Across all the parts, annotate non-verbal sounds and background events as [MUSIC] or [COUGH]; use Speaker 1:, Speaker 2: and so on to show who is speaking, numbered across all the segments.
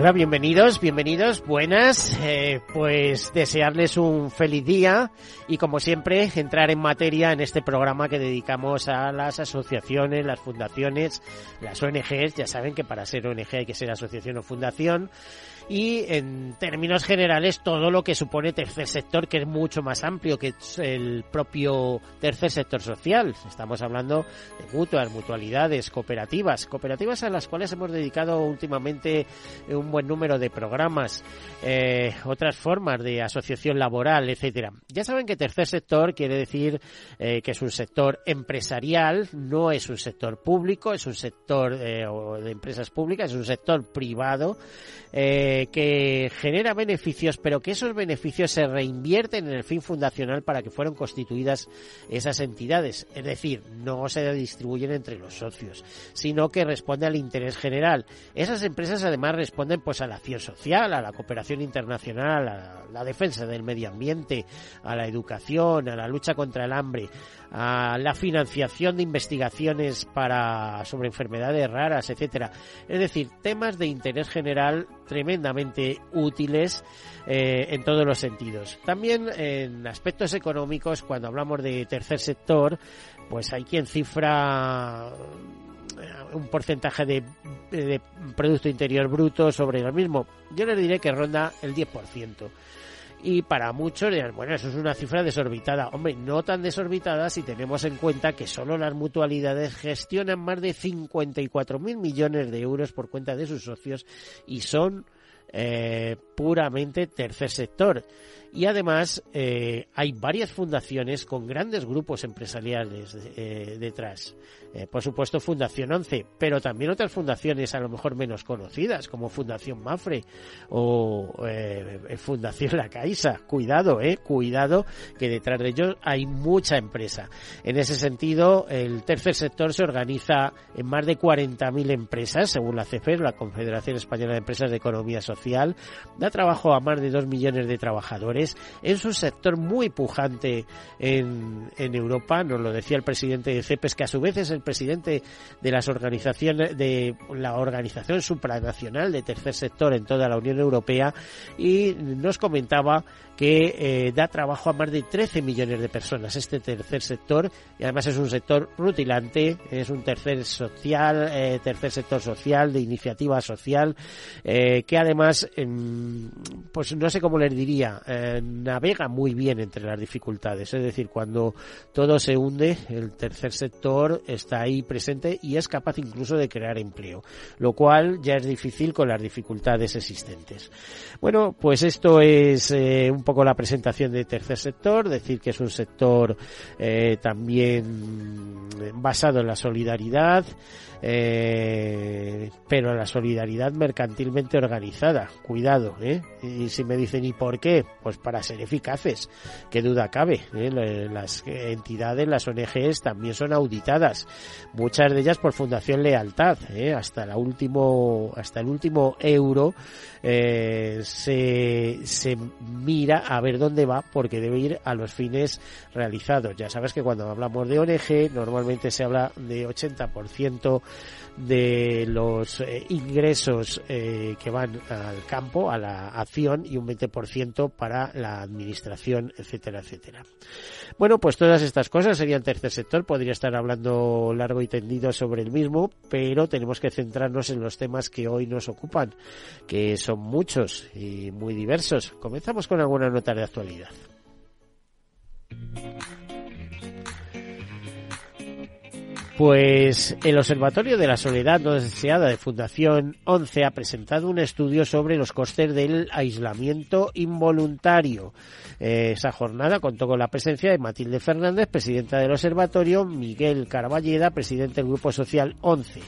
Speaker 1: Hola, bienvenidos, bienvenidos, buenas. Eh, pues desearles un feliz día y como siempre entrar en materia en este programa que dedicamos a las asociaciones, las fundaciones, las ONGs. Ya saben que para ser ONG hay que ser asociación o fundación y en términos generales todo lo que supone tercer sector, que es mucho más amplio que el propio tercer sector social. Estamos hablando de mutuas, mutualidades, cooperativas, cooperativas a las cuales hemos dedicado últimamente un buen número de programas, eh, otras formas de asociación laboral, etcétera. Ya saben que tercer sector quiere decir eh, que es un sector empresarial, no es un sector público, es un sector eh, de empresas públicas, es un sector privado. Eh, que genera beneficios, pero que esos beneficios se reinvierten en el fin fundacional para que fueran constituidas esas entidades. Es decir, no se distribuyen entre los socios, sino que responde al interés general. Esas empresas además responden pues a la acción social, a la cooperación internacional, a la defensa del medio ambiente, a la educación, a la lucha contra el hambre, a la financiación de investigaciones para sobre enfermedades raras, etcétera. Es decir, temas de interés general tremendamente útiles eh, en todos los sentidos. También en aspectos económicos, cuando hablamos de tercer sector, pues hay quien cifra eh, un porcentaje de, de Producto Interior Bruto sobre lo mismo. Yo les diré que ronda el 10% y para muchos dirán, bueno, eso es una cifra desorbitada. Hombre, no tan desorbitada si tenemos en cuenta que solo las mutualidades gestionan más de 54.000 millones de euros por cuenta de sus socios y son eh, puramente tercer sector. Y además eh, hay varias fundaciones con grandes grupos empresariales eh, detrás. Eh, por supuesto Fundación 11, pero también otras fundaciones a lo mejor menos conocidas, como Fundación Mafre o Fundación La Caixa. Cuidado, eh, cuidado, que detrás de ellos hay mucha empresa. En ese sentido, el tercer sector se organiza en más de 40.000 empresas, según la CFE, la Confederación Española de Empresas de Economía Social. Da trabajo a más de 2 millones de trabajadores. Es un sector muy pujante en, en Europa, nos lo decía el presidente de CEPES, que a su vez es el presidente de las organizaciones de la organización supranacional de tercer sector en toda la Unión Europea y nos comentaba que eh, da trabajo a más de 13 millones de personas este tercer sector y además es un sector rutilante, es un tercer social, eh, tercer sector social de iniciativa social eh, que además pues no sé cómo les diría, navega muy bien entre las dificultades, es decir, cuando todo se hunde, el tercer sector está ahí presente y es capaz incluso de crear empleo, lo cual ya es difícil con las dificultades existentes. Bueno, pues esto es un poco la presentación de tercer sector, decir que es un sector eh, también basado en la solidaridad, eh, pero la solidaridad mercantilmente organizada. Cuidado, ¿eh? Y si me dicen, ¿y por qué? Pues para ser eficaces, qué duda cabe. ¿eh? Las entidades, las ONGs también son auditadas, muchas de ellas por Fundación Lealtad, hasta, la último, hasta el último euro se, se mira a ver dónde va porque debe ir a los fines realizados. Ya sabes que cuando hablamos de ONG normalmente se habla de 80% de los eh, ingresos eh, que van al campo, a la acción y un 20% para la administración, etcétera, etcétera. Bueno, pues todas estas cosas serían tercer sector. Podría estar hablando largo y tendido sobre el mismo, pero tenemos que centrarnos en los temas que hoy nos ocupan, que son muchos y muy diversos. Comenzamos con alguna nota de actualidad. Pues el Observatorio de la Soledad No Deseada de Fundación 11 ha presentado un estudio sobre los costes del aislamiento involuntario. Eh, esa jornada contó con la presencia de Matilde Fernández, presidenta del Observatorio, Miguel Caraballeda, presidente del Grupo Social 11.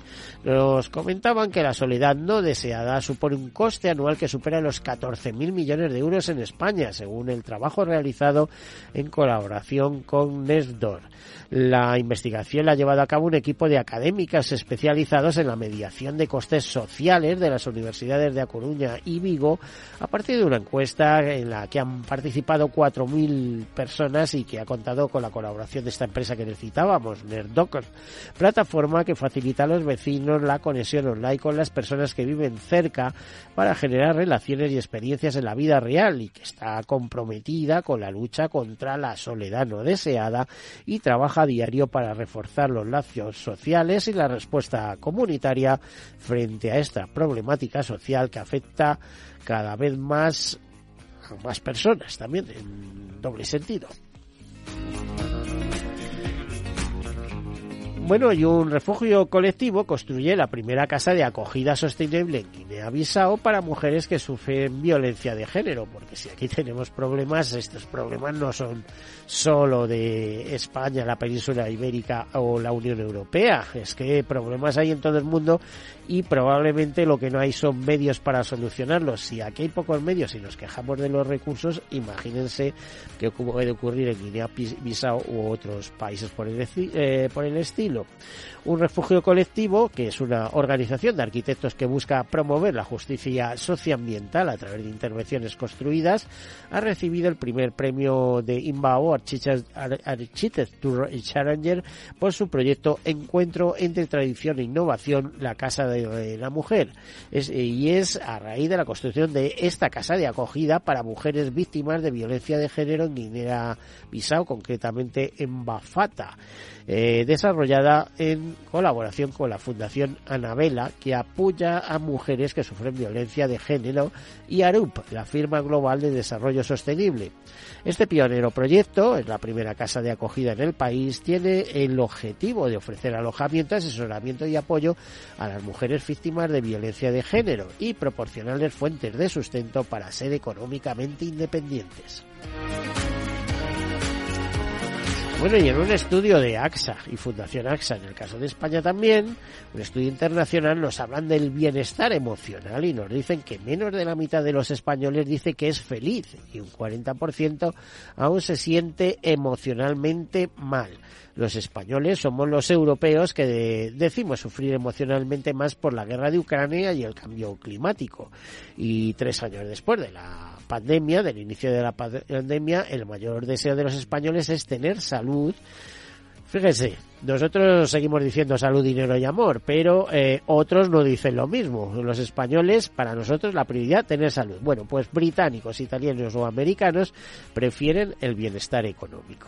Speaker 1: Nos comentaban que la soledad no deseada supone un coste anual que supera los 14.000 millones de euros en España, según el trabajo realizado en colaboración con Nesdor. La investigación la ha llevado a cabo un equipo de académicas especializados en la mediación de costes sociales de las universidades de A Coruña y Vigo. A partir de una encuesta en la que han participado 4.000 personas y que ha contado con la colaboración de esta empresa que necesitábamos, Nerdocker, plataforma que facilita a los vecinos la conexión online con las personas que viven cerca para generar relaciones y experiencias en la vida real y que está comprometida con la lucha contra la soledad no deseada y trabaja diario para reforzar los lazos sociales y la respuesta comunitaria frente a esta problemática social que afecta cada vez más a más personas también en doble sentido. Bueno, y un refugio colectivo construye la primera casa de acogida sostenible en Guinea-Bissau para mujeres que sufren violencia de género, porque si aquí tenemos problemas, estos problemas no son solo de España, la península ibérica o la Unión Europea, es que problemas hay en todo el mundo y probablemente lo que no hay son medios para solucionarlos. Si aquí hay pocos medios y nos quejamos de los recursos, imagínense qué puede ocurrir en Guinea-Bissau u otros países por el, eh, por el estilo. Un refugio colectivo, que es una organización de arquitectos que busca promover la justicia socioambiental a través de intervenciones construidas, ha recibido el primer premio de Inbao Architecture Challenger por su proyecto Encuentro entre Tradición e Innovación, la Casa de la Mujer. y es a raíz de la construcción de esta casa de acogida para mujeres víctimas de violencia de género en Guinea-Bissau, concretamente en Bafata. Eh, desarrollada en colaboración con la Fundación Anabela, que apoya a mujeres que sufren violencia de género, y ARUP, la firma global de desarrollo sostenible. Este pionero proyecto, es la primera casa de acogida en el país, tiene el objetivo de ofrecer alojamiento, asesoramiento y apoyo a las mujeres víctimas de violencia de género y proporcionarles fuentes de sustento para ser económicamente independientes. Bueno, y en un estudio de AXA y Fundación AXA, en el caso de España también, un estudio internacional, nos hablan del bienestar emocional y nos dicen que menos de la mitad de los españoles dice que es feliz y un 40% aún se siente emocionalmente mal los españoles somos los europeos que decimos sufrir emocionalmente más por la guerra de Ucrania y el cambio climático. Y tres años después de la pandemia, del inicio de la pandemia, el mayor deseo de los españoles es tener salud. Fíjese, nosotros seguimos diciendo salud, dinero y amor, pero eh, otros no dicen lo mismo. Los españoles, para nosotros, la prioridad tener salud. Bueno, pues británicos, italianos o americanos prefieren el bienestar económico.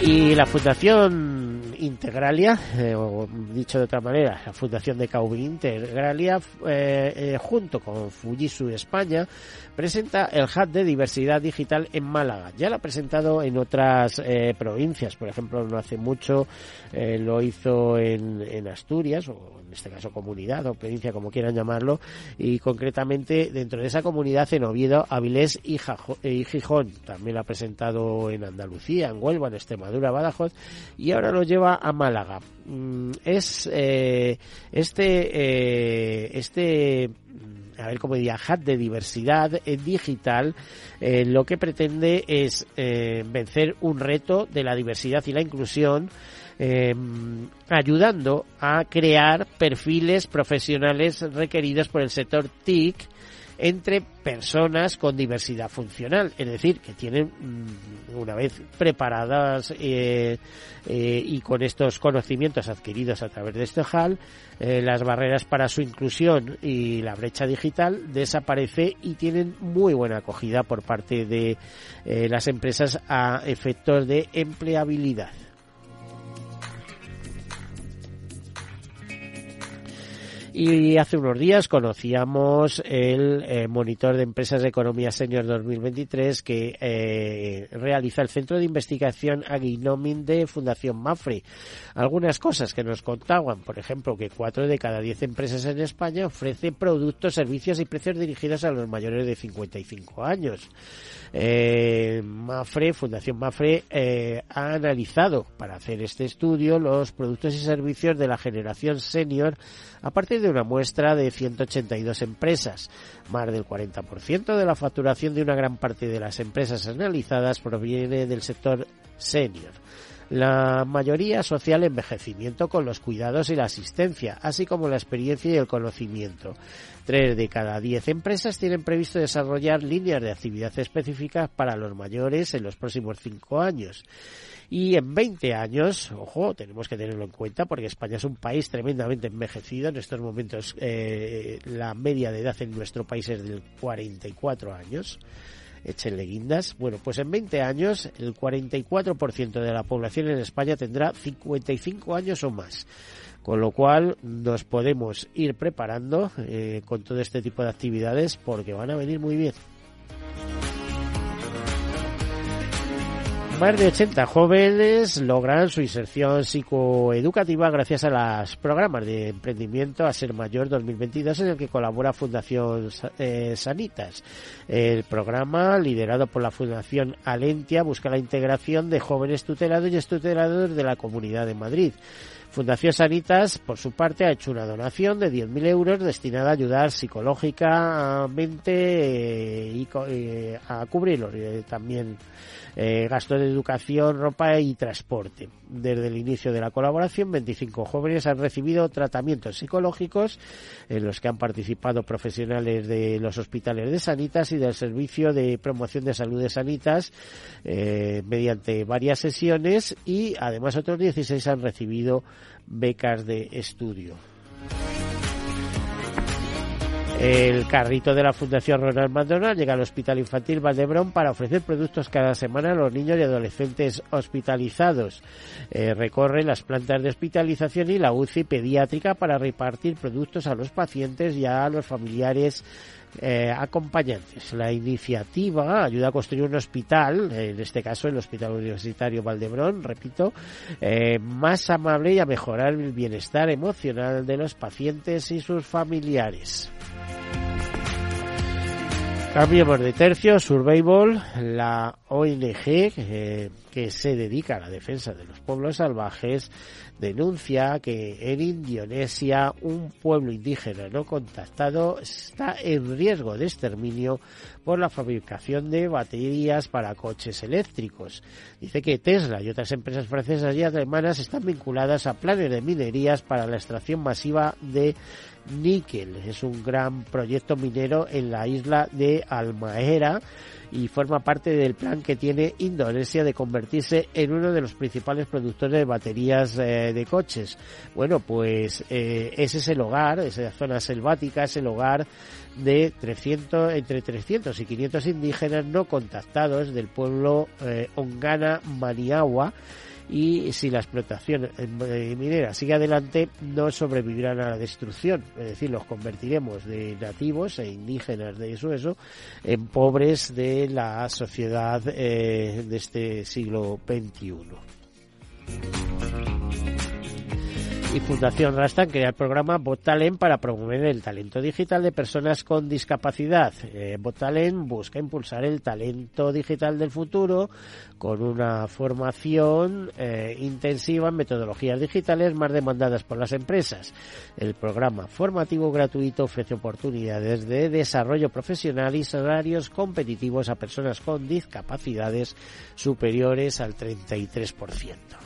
Speaker 1: Y la Fundación Integralia, eh, o dicho de otra manera, la Fundación de Caubin Integralia, eh, eh, junto con Fujitsu España, presenta el Hub de Diversidad Digital en Málaga. Ya lo ha presentado en otras provincias, por ejemplo, no hace mucho lo hizo en, en Asturias, o este caso comunidad o provincia, como quieran llamarlo, y concretamente dentro de esa comunidad en Oviedo, Avilés y, y Gijón. También lo ha presentado en Andalucía, en Huelva, en Extremadura, Badajoz, y ahora lo lleva a Málaga. Mm, es eh, este, eh, este mm, a ver cómo diría, hub de diversidad eh, digital, lo que pretende es vencer un reto de la diversidad y la inclusión, ayudando a crear perfiles profesionales requeridos por el sector TIC entre personas con diversidad funcional, es decir, que tienen, mm, una vez preparadas eh, eh, y con estos conocimientos adquiridos a través de este HAL, eh, las barreras para su inclusión y la brecha digital desaparece y tienen muy buena acogida por parte de las empresas a efectos de empleabilidad. Y hace unos días conocíamos el eh, monitor de empresas de economía senior 2023 que eh, realiza el Centro de Investigación Aginomin de Fundación Mafre. Algunas cosas que nos contaban, por ejemplo, que cuatro de cada diez empresas en España ofrecen productos, servicios y precios dirigidos a los mayores de 55 años. Eh, Mafre, Fundación Mafre, ha analizado para hacer este estudio los productos y servicios de la generación senior una muestra de 182 empresas. Más del 40% de la facturación de una gran parte de las empresas analizadas proviene del sector senior. La mayoría social envejecimiento con los cuidados y la asistencia, así como la experiencia y el conocimiento. Tres de cada diez empresas tienen previsto desarrollar líneas de actividad específicas para los mayores en los próximos cinco años. Y en 20 años, ojo, tenemos que tenerlo en cuenta porque España es un país tremendamente envejecido. En estos momentos eh, la media de edad en nuestro país es de 44 años. Échenle guindas. Bueno, pues en 20 años el 44% de la población en España tendrá 55 años o más con lo cual nos podemos ir preparando eh, con todo este tipo de actividades porque van a venir muy bien. Más de 80 jóvenes logran su inserción psicoeducativa gracias a los programas de emprendimiento a ser mayor 2022 en el que colabora Fundación eh, Sanitas. El programa, liderado por la Fundación Alentia, busca la integración de jóvenes tutelados y tutelados de la Comunidad de Madrid. Fundación Sanitas, por su parte, ha hecho una donación de 10.000 euros destinada a ayudar psicológicamente eh, y eh, a cubrirlo también gastos de educación, ropa y transporte. Desde el inicio de la colaboración, 25 jóvenes han recibido tratamientos psicológicos en los que han participado profesionales de los hospitales de Sanitas y del Servicio de Promoción de Salud de Sanitas eh, mediante varias sesiones y además otros 16 han recibido becas de estudio. El carrito de la Fundación Ronald McDonald llega al Hospital Infantil Valdebrón para ofrecer productos cada semana a los niños y adolescentes hospitalizados. Eh, recorre las plantas de hospitalización y la UCI pediátrica para repartir productos a los pacientes y a los familiares eh, acompañantes. La iniciativa ayuda a construir un hospital, en este caso el Hospital Universitario Valdebrón, repito, eh, más amable y a mejorar el bienestar emocional de los pacientes y sus familiares. Cambiemos de tercio, Survival, la ONG eh, que se dedica a la defensa de los pueblos salvajes, denuncia que en Indonesia un pueblo indígena no contactado está en riesgo de exterminio por la fabricación de baterías para coches eléctricos. Dice que Tesla y otras empresas francesas y alemanas están vinculadas a planes de minerías para la extracción masiva de níquel. Es un gran proyecto minero en la isla de Almaera y forma parte del plan que tiene Indonesia de convertirse en uno de los principales productores de baterías eh, de coches. Bueno, pues eh, ese es el hogar, esa zona selvática es el hogar de 300, entre 300 y 500 indígenas no contactados del pueblo eh, Ongana Maniagua y si la explotación eh, minera sigue adelante no sobrevivirán a la destrucción, es decir, los convertiremos de nativos e indígenas de eso, eso en pobres de la sociedad eh, de este siglo XXI y Fundación Rastan crea el programa Botalent para promover el talento digital de personas con discapacidad. Eh, busca impulsar el talento digital del futuro con una formación eh, intensiva en metodologías digitales más demandadas por las empresas. El programa formativo gratuito ofrece oportunidades de desarrollo profesional y salarios competitivos a personas con discapacidades superiores al 33%.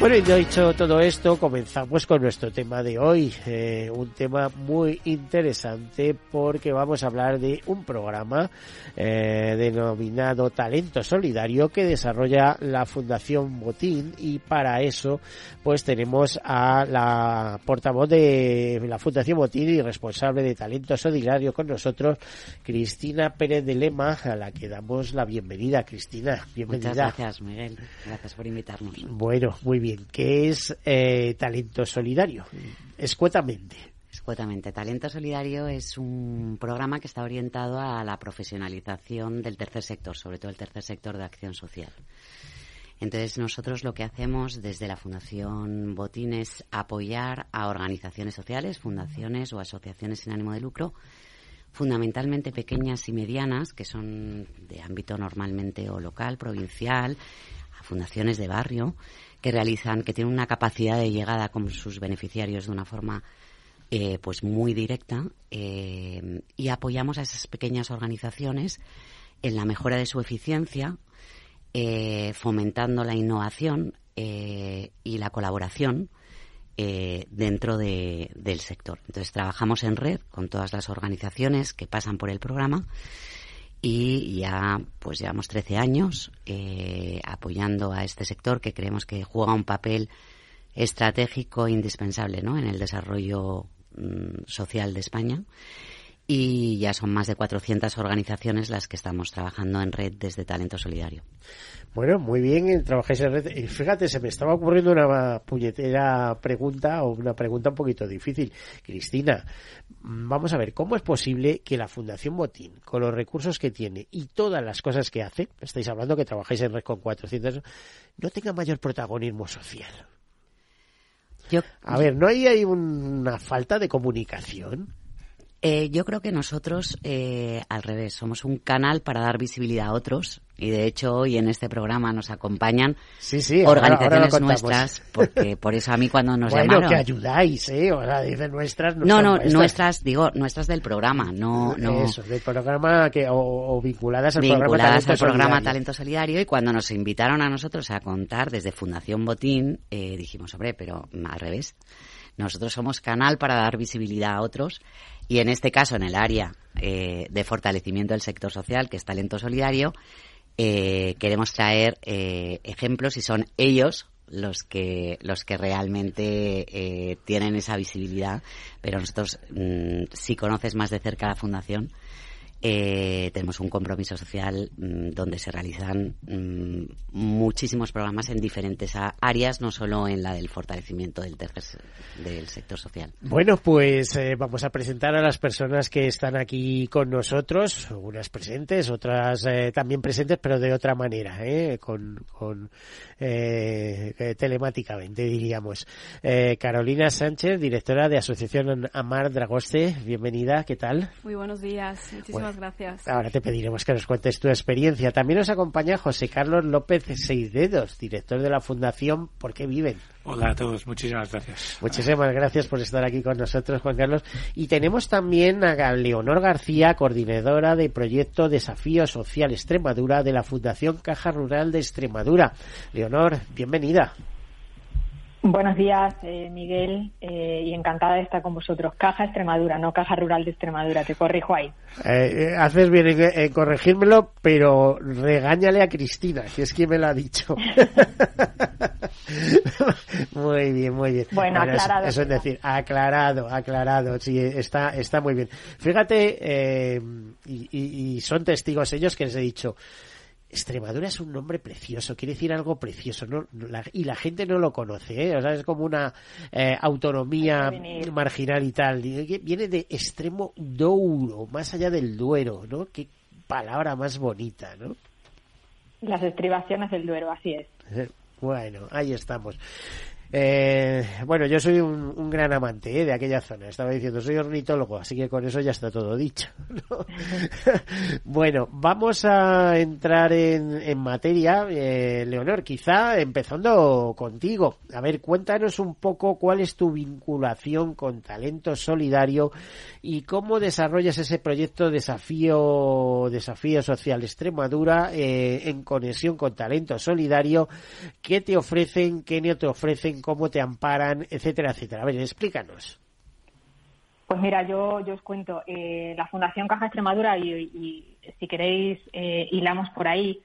Speaker 1: Bueno, y dicho todo esto, comenzamos con nuestro tema de hoy. Eh, un tema muy interesante porque vamos a hablar de un programa eh, denominado Talento Solidario que desarrolla la Fundación Botín y para eso pues tenemos a la portavoz de la Fundación Botín y responsable de Talento Solidario con nosotros, Cristina Pérez de Lema, a la que damos la bienvenida. Cristina, bienvenida.
Speaker 2: Muchas gracias, Miguel. Gracias por invitarnos.
Speaker 1: Bueno, muy bien bien, ¿qué es eh, Talento Solidario? Escuetamente.
Speaker 2: Escuetamente. Talento Solidario es un programa que está orientado a la profesionalización del tercer sector, sobre todo el tercer sector de acción social. Entonces, nosotros lo que hacemos desde la Fundación Botín es apoyar a organizaciones sociales, fundaciones o asociaciones sin ánimo de lucro, fundamentalmente pequeñas y medianas, que son de ámbito normalmente o local, provincial, a fundaciones de barrio, que realizan, que tienen una capacidad de llegada con sus beneficiarios de una forma eh, pues muy directa eh, y apoyamos a esas pequeñas organizaciones en la mejora de su eficiencia, eh, fomentando la innovación eh, y la colaboración dentro del sector. Entonces trabajamos en red con todas las organizaciones que pasan por el programa y ya pues llevamos 13 años apoyando a este sector que creemos que juega un papel estratégico indispensable ¿no? en el desarrollo mm, social de España y ya son más de 400 organizaciones las que estamos trabajando en red desde Talento Solidario.
Speaker 1: Bueno, muy bien, trabajáis en red. Y fíjate, se me estaba ocurriendo una puñetera pregunta o una pregunta un poquito difícil. Cristina, mm, vamos a ver, ¿cómo es posible que la Fundación Botín, con los recursos que tiene y todas las cosas que hace, estáis hablando que trabajáis en red con 400, no tenga mayor protagonismo social? a ver, ¿no hay, hay una falta de comunicación?
Speaker 2: Eh, yo creo que nosotros, eh, al revés, somos un canal para dar visibilidad a otros. Y de hecho, hoy en este programa nos acompañan
Speaker 1: sí, sí,
Speaker 2: organizaciones nuestras, porque por eso a mí cuando nos [LAUGHS]
Speaker 1: bueno,
Speaker 2: llamaron.
Speaker 1: que ayudáis, ¿eh? O sea, dicen nuestras.
Speaker 2: No, no, no nuestras, digo, nuestras del programa, no. no
Speaker 1: eso, del programa que, o, vinculadas al
Speaker 2: vinculadas
Speaker 1: programa Talento
Speaker 2: al programa
Speaker 1: Solidario.
Speaker 2: Talento Solidario. Y cuando nos invitaron a nosotros a contar desde Fundación Botín, eh, dijimos, hombre, pero al revés. Nosotros somos canal para dar visibilidad a otros y en este caso en el área eh, de fortalecimiento del sector social, que es talento solidario, eh, queremos traer eh, ejemplos y son ellos los que los que realmente eh, tienen esa visibilidad. Pero nosotros mm, si conoces más de cerca la fundación eh, tenemos un compromiso social mmm, donde se realizan mmm, muchísimos programas en diferentes áreas, no solo en la del fortalecimiento del tercer del sector social.
Speaker 1: Bueno, pues eh, vamos a presentar a las personas que están aquí con nosotros, unas presentes, otras eh, también presentes, pero de otra manera, ¿eh? con, con eh, telemáticamente, diríamos. Eh, Carolina Sánchez, directora de Asociación Amar Dragoste, bienvenida, ¿qué tal?
Speaker 3: Muy buenos días, muchísimas
Speaker 1: Bueno,
Speaker 3: gracias.
Speaker 1: Ahora te pediremos que nos cuentes tu experiencia. También nos acompaña José Carlos López Seisdedos, director de la Fundación ¿Por qué viven?
Speaker 4: Hola a todos, muchísimas gracias.
Speaker 1: Muchísimas gracias por estar aquí con nosotros, Juan Carlos. Y tenemos también a Leonor García, coordinadora de proyecto Desafío Social Extremadura de la Fundación Caja Rural de Extremadura. Leonor, bienvenida.
Speaker 5: Buenos días, eh, Miguel, eh, y encantada de estar con vosotros. Caja Extremadura, no Caja Rural de Extremadura, te corrijo ahí.
Speaker 1: Eh, haces bien en, corregírmelo, pero regáñale a Cristina, que es quien me lo ha dicho. [LAUGHS] muy bien, muy bien.
Speaker 5: Bueno, bueno aclarado.
Speaker 1: Eso, eso, es decir, aclarado, aclarado, sí, está, está muy bien. Fíjate, y, y, y son testigos ellos que les he dicho, Extremadura es un nombre precioso, quiere decir algo precioso, ¿no? La, y la gente no lo conoce, ¿eh? O sea, es como una eh, autonomía marginal y tal. Viene de extremo douro, más allá del Duero, ¿no? Qué palabra más bonita, ¿no?
Speaker 5: Las estribaciones del Duero, así es.
Speaker 1: Bueno, ahí estamos. Eh, bueno, yo soy un, gran amante ¿eh? de aquella zona. Estaba diciendo, soy ornitólogo, así que con eso ya está todo dicho. ¿no? [LAUGHS] bueno, vamos a entrar en, en materia. Eh, Leonor, quizá empezando contigo. A ver, cuéntanos un poco cuál es tu vinculación con Talento Solidario y cómo desarrollas ese proyecto Desafío, Desafío Social Extremadura eh, en conexión con Talento Solidario. ¿Qué te ofrecen? ¿Qué no te ofrecen? Cómo te amparan, etcétera, etcétera. A ver, explícanos.
Speaker 5: Pues mira, yo, yo os cuento, eh, la Fundación Caja Extremadura, y, si queréis, eh, hilamos por ahí,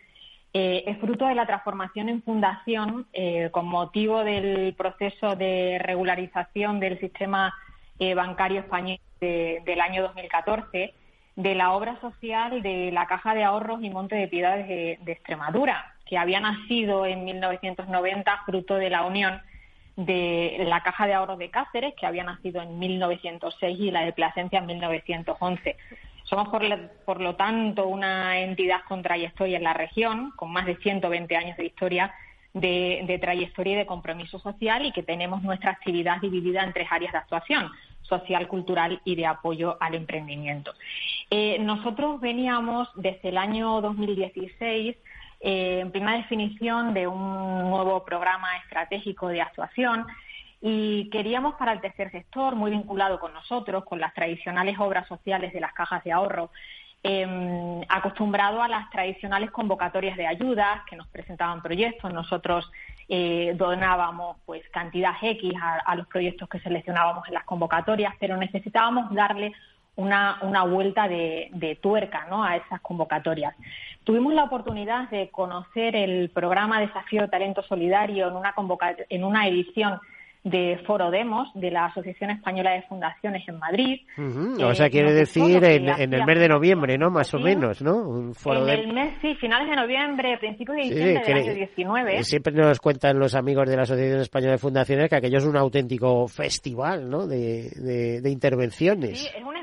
Speaker 5: eh, es fruto de la transformación en fundación eh, con motivo del proceso de regularización del sistema eh, bancario español de, del año 2014, de la obra social de la Caja de Ahorros y Monte de Piedades de, de Extremadura que había nacido en 1990 fruto de la unión de la Caja de Ahorros de Cáceres, que había nacido en 1906, y la de Plasencia en 1911. Somos, por, lo tanto, una entidad con trayectoria en la región, con más de 120 años de historia de, trayectoria y de compromiso social y que tenemos nuestra actividad dividida en tres áreas de actuación social, cultural y de apoyo al emprendimiento. Eh, nosotros veníamos desde el año 2016 eh, en plena definición de un nuevo programa estratégico de actuación y queríamos para el tercer sector, muy vinculado con nosotros, con las tradicionales obras sociales de las cajas de ahorro, em, acostumbrado a las tradicionales convocatorias de ayudas que nos presentaban proyectos. Nosotros eh, donábamos pues cantidad X a, los proyectos que seleccionábamos en las convocatorias, pero necesitábamos darle una, una vuelta de, de, tuerca ¿no? a esas convocatorias. Tuvimos la oportunidad de conocer el programa Desafío Talento Solidario en una, en una edición de Foro Demos de la Asociación Española de Fundaciones en Madrid.
Speaker 1: o sea, quiere decir en, el mes de noviembre, ¿no? Más o menos, ¿no?
Speaker 5: Un foro en el mes, sí, finales de noviembre, principios de diciembre del año 19.
Speaker 1: Siempre nos cuentan los amigos de la Asociación Española de Fundaciones que aquello es un auténtico festival, ¿no? De, de, intervenciones.
Speaker 5: Sí, es un,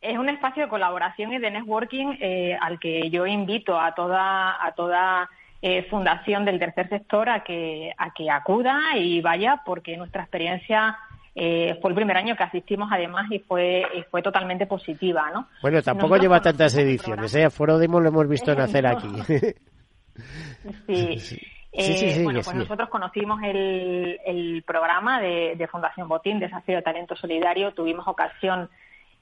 Speaker 5: es un espacio de colaboración y de networking eh, al que yo invito a toda, a toda eh, fundación del tercer sector a que, a que acuda y vaya, porque nuestra experiencia eh, fue el primer año que asistimos además y fue, fue totalmente positiva, ¿no?
Speaker 1: Bueno, tampoco lleva tantas ediciones, ¿eh? Foro Demo lo hemos visto nacer aquí. [LAUGHS]
Speaker 5: sí. sí. Eh, bueno, pues nosotros conocimos el, el programa de, de, Fundación Botín, Desafío de Talento Solidario. Tuvimos ocasión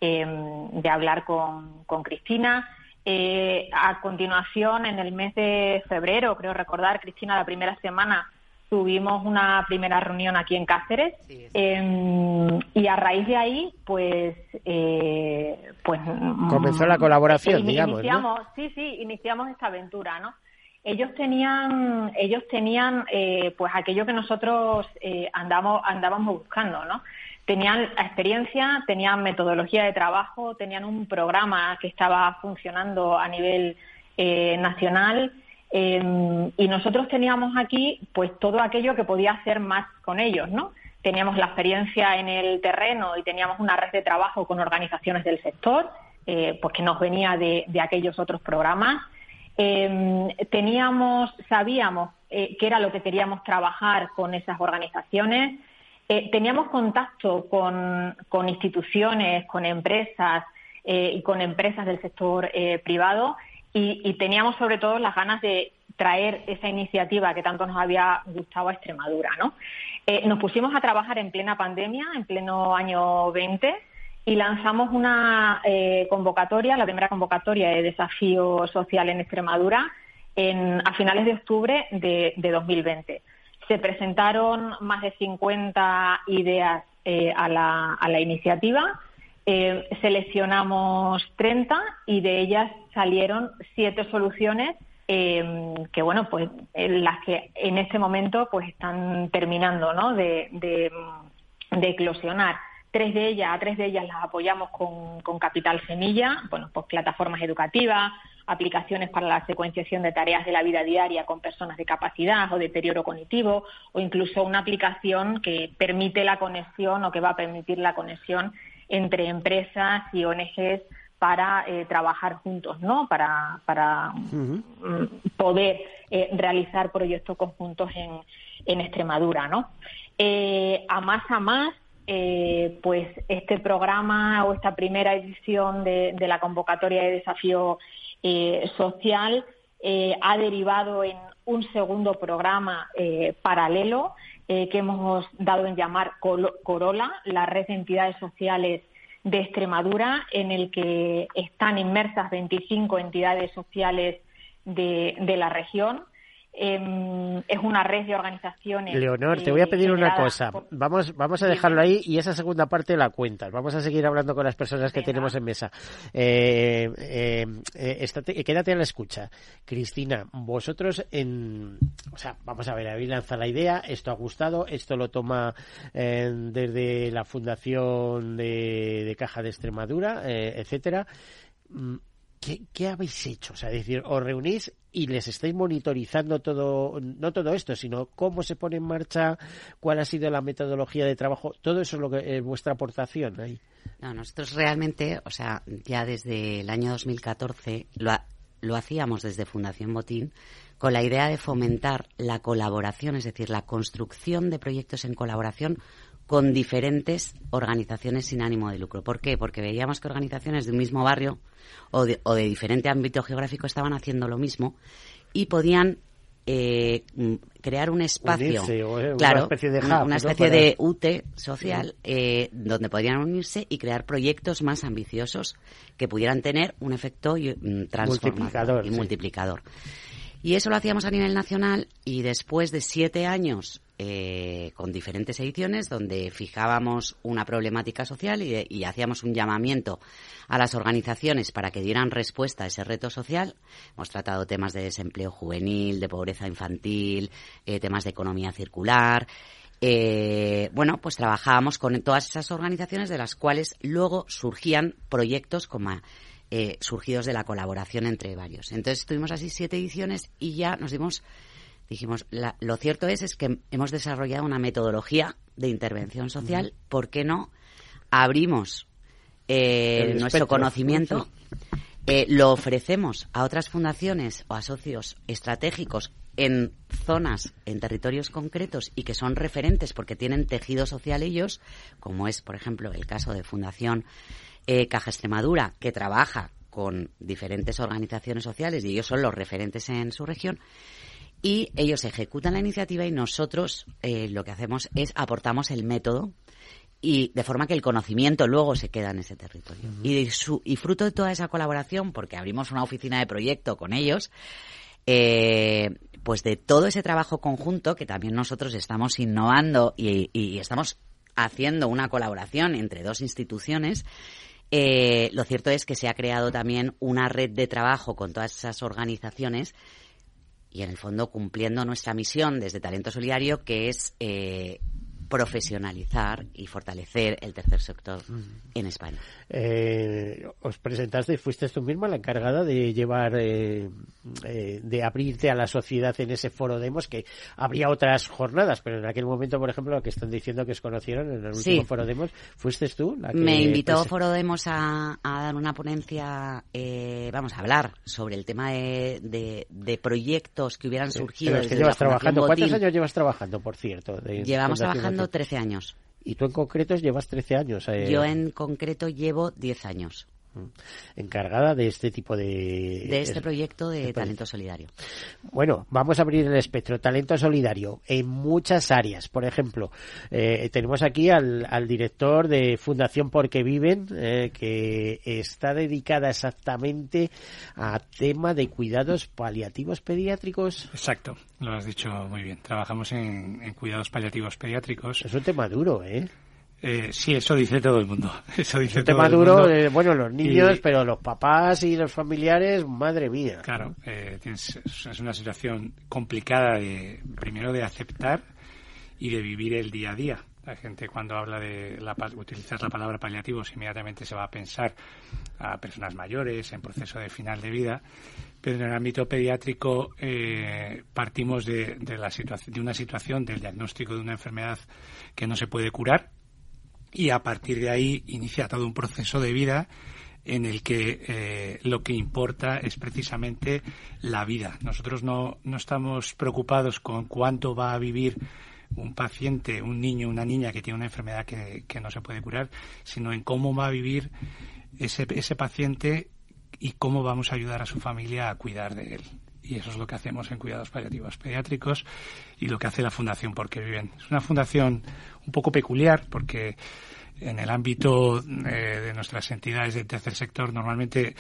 Speaker 5: de hablar con, con Cristina. Eh, a continuación, en el mes de febrero, creo recordar, Cristina, la primera semana tuvimos una primera reunión aquí en Cáceres em, y a raíz de ahí, pues, eh, pues
Speaker 1: comenzó la colaboración, digamos.
Speaker 5: Sí, sí, iniciamos esta aventura, ¿no? Ellos tenían, ellos tenían, eh, pues aquello que nosotros andamos, andábamos buscando, ¿no? Tenían experiencia, tenían metodología de trabajo, tenían un programa que estaba funcionando a nivel eh, nacional eh, y nosotros teníamos aquí pues todo aquello que podía hacer más con ellos, ¿no? Teníamos la experiencia en el terreno y teníamos una red de trabajo con organizaciones del sector, eh, pues que nos venía de, de aquellos otros programas. teníamos, sabíamos qué era lo que queríamos trabajar con esas organizaciones, eh, teníamos contacto con, instituciones, con empresas eh, y con empresas del sector eh, privado y, teníamos sobre todo las ganas de traer esa iniciativa que tanto nos había gustado a Extremadura. ¿no? nos pusimos a trabajar en plena pandemia, en pleno año 20, y lanzamos una convocatoria, la primera convocatoria de desafío social en Extremadura, a finales de octubre de, de 2020. Se presentaron más de 50 ideas eh, a, la, iniciativa. Eh, seleccionamos 30 y de ellas salieron siete soluciones eh, que bueno pues las que en este momento pues están terminando ¿no? de, de, eclosionar tres de ellas a tres de ellas las apoyamos con, con capital semilla bueno pues plataformas educativas aplicaciones para la secuenciación de tareas de la vida diaria con personas de capacidad o deterioro cognitivo, o incluso una aplicación que permite la conexión o que va a permitir la conexión entre empresas y ONGs para eh, trabajar juntos, ¿no? Para, para mm, poder eh, realizar proyectos conjuntos en, en Extremadura, ¿no? Eh, a más a más, pues este programa o esta primera edición de, de la convocatoria de desafío eh, social eh, ha derivado en un segundo programa eh, paralelo que hemos dado en llamar Corola, la red de entidades sociales de Extremadura, en el que están inmersas 25 entidades sociales de la región Em, es una red de organizaciones.
Speaker 1: Leonor, te voy a pedir una cosa. Vamos, vamos a dejarlo ahí y esa segunda parte la cuentas. Vamos a seguir hablando con las personas que tenemos en mesa. Eh, eh, eh quédate a la escucha. Cristina, vosotros en, o sea, vamos a ver, habéis lanzado la idea, esto ha gustado, esto lo toma eh, desde la Fundación de, de Caja de Extremadura, etcétera. Mm, ¿qué, habéis hecho? O sea, decir, os reunís y les estáis monitorizando todo, no todo esto, sino cómo se pone en marcha, cuál ha sido la metodología de trabajo, todo eso es lo que es vuestra aportación ahí.
Speaker 2: No, nosotros realmente, o sea, ya desde el año 2014 lo, lo hacíamos desde Fundación Botín con la idea de fomentar la colaboración, es decir, la construcción de proyectos en colaboración con diferentes organizaciones sin ánimo de lucro. ¿Por qué? Porque veíamos que organizaciones de un mismo barrio o de, o de diferente ámbito geográfico estaban haciendo lo mismo y podían eh, crear un espacio, claro, una especie de, una especie de UTE social eh, donde podrían unirse y crear proyectos más ambiciosos que pudieran tener un efecto mm, transformador y multiplicador. Y eso lo hacíamos a nivel nacional y después de siete años eh, con diferentes ediciones donde fijábamos una problemática social y, hacíamos un llamamiento a las organizaciones para que dieran respuesta a ese reto social. Hemos tratado temas de desempleo juvenil, de pobreza infantil, eh, temas de economía circular. Eh, bueno, pues trabajábamos con todas esas organizaciones de las cuales luego surgían proyectos como eh, surgidos de la colaboración entre varios. Entonces tuvimos así siete ediciones y ya nos dimos, dijimos, lo cierto es, es que hemos desarrollado una metodología de intervención social, ¿por qué no? Abrimos eh, nuestro conocimiento, eh, lo ofrecemos a otras fundaciones o a socios estratégicos en zonas, en territorios concretos y que son referentes porque tienen tejido social ellos, como es, por ejemplo, el caso de Fundación eh, Caja Extremadura, que trabaja con diferentes organizaciones sociales y ellos son los referentes en su región. Y ellos ejecutan la iniciativa y nosotros eh, lo que hacemos es aportamos el método y de forma que el conocimiento luego se queda en ese territorio. y, y fruto de toda esa colaboración, porque abrimos una oficina de proyecto con ellos, eh, pues de todo ese trabajo conjunto que también nosotros estamos innovando y, y estamos haciendo una colaboración entre dos instituciones, eh, lo cierto es que se ha creado también una red de trabajo con todas esas organizaciones y en el fondo cumpliendo nuestra misión desde Talento Solidario, que es eh, profesionalizar y fortalecer el tercer sector en España.
Speaker 1: Eh, os presentaste, fuiste tú misma la encargada de llevar, eh, eh, de abrirte a la sociedad en ese foro Demos, que habría otras jornadas, pero en aquel momento, por ejemplo, lo que están diciendo que os conocieron en el último foro Demos, ¿fuiste tú?
Speaker 2: La que Me invitó Foro Demos a, dar una ponencia, vamos a hablar sobre el tema de, de, proyectos que hubieran surgido.
Speaker 1: llevas trabajando, ¿cuántos años llevas trabajando, por cierto?
Speaker 2: Llevamos trabajando 13 años.
Speaker 1: ¿Y tú en concreto llevas 13 años?
Speaker 2: Eh? Yo en concreto llevo 10 años.
Speaker 1: Mm. encargada de este tipo de...
Speaker 2: De este proyecto de, Talento Solidario.
Speaker 1: Bueno, vamos a abrir el espectro. Talento Solidario en muchas áreas. Por ejemplo, eh, tenemos aquí al, director de Fundación Porque Viven, eh, que está dedicada exactamente a tema de cuidados paliativos pediátricos.
Speaker 4: Exacto, lo has dicho muy bien. Trabajamos en, en cuidados paliativos pediátricos.
Speaker 1: Es un tema duro, ¿eh?
Speaker 4: Eh, sí, eso dice todo el mundo. [LAUGHS] Eso dice
Speaker 1: un tema duro, bueno, los niños, pero los papás y los familiares, madre mía.
Speaker 4: Claro, eh, es una situación complicada de, primero de aceptar y de vivir el día a día. La gente cuando habla de la, utilizar la palabra paliativos inmediatamente se va a pensar a personas mayores en proceso de final de vida, pero en el ámbito pediátrico eh, partimos de, de, la de una situación del diagnóstico de una enfermedad que no se puede curar y a partir de ahí inicia todo un proceso de vida en el que eh, lo que importa es precisamente la vida. Nosotros no, no estamos preocupados con cuánto va a vivir un paciente, un niño, una niña que tiene una enfermedad que, que no se puede curar, sino en cómo va a vivir ese, ese paciente y cómo vamos a ayudar a su familia a cuidar de él y eso es lo que hacemos en cuidados paliativos pediátricos y lo que hace la Fundación Porque Viven. Es una fundación un poco peculiar porque en el ámbito eh, de nuestras entidades del tercer sector normalmente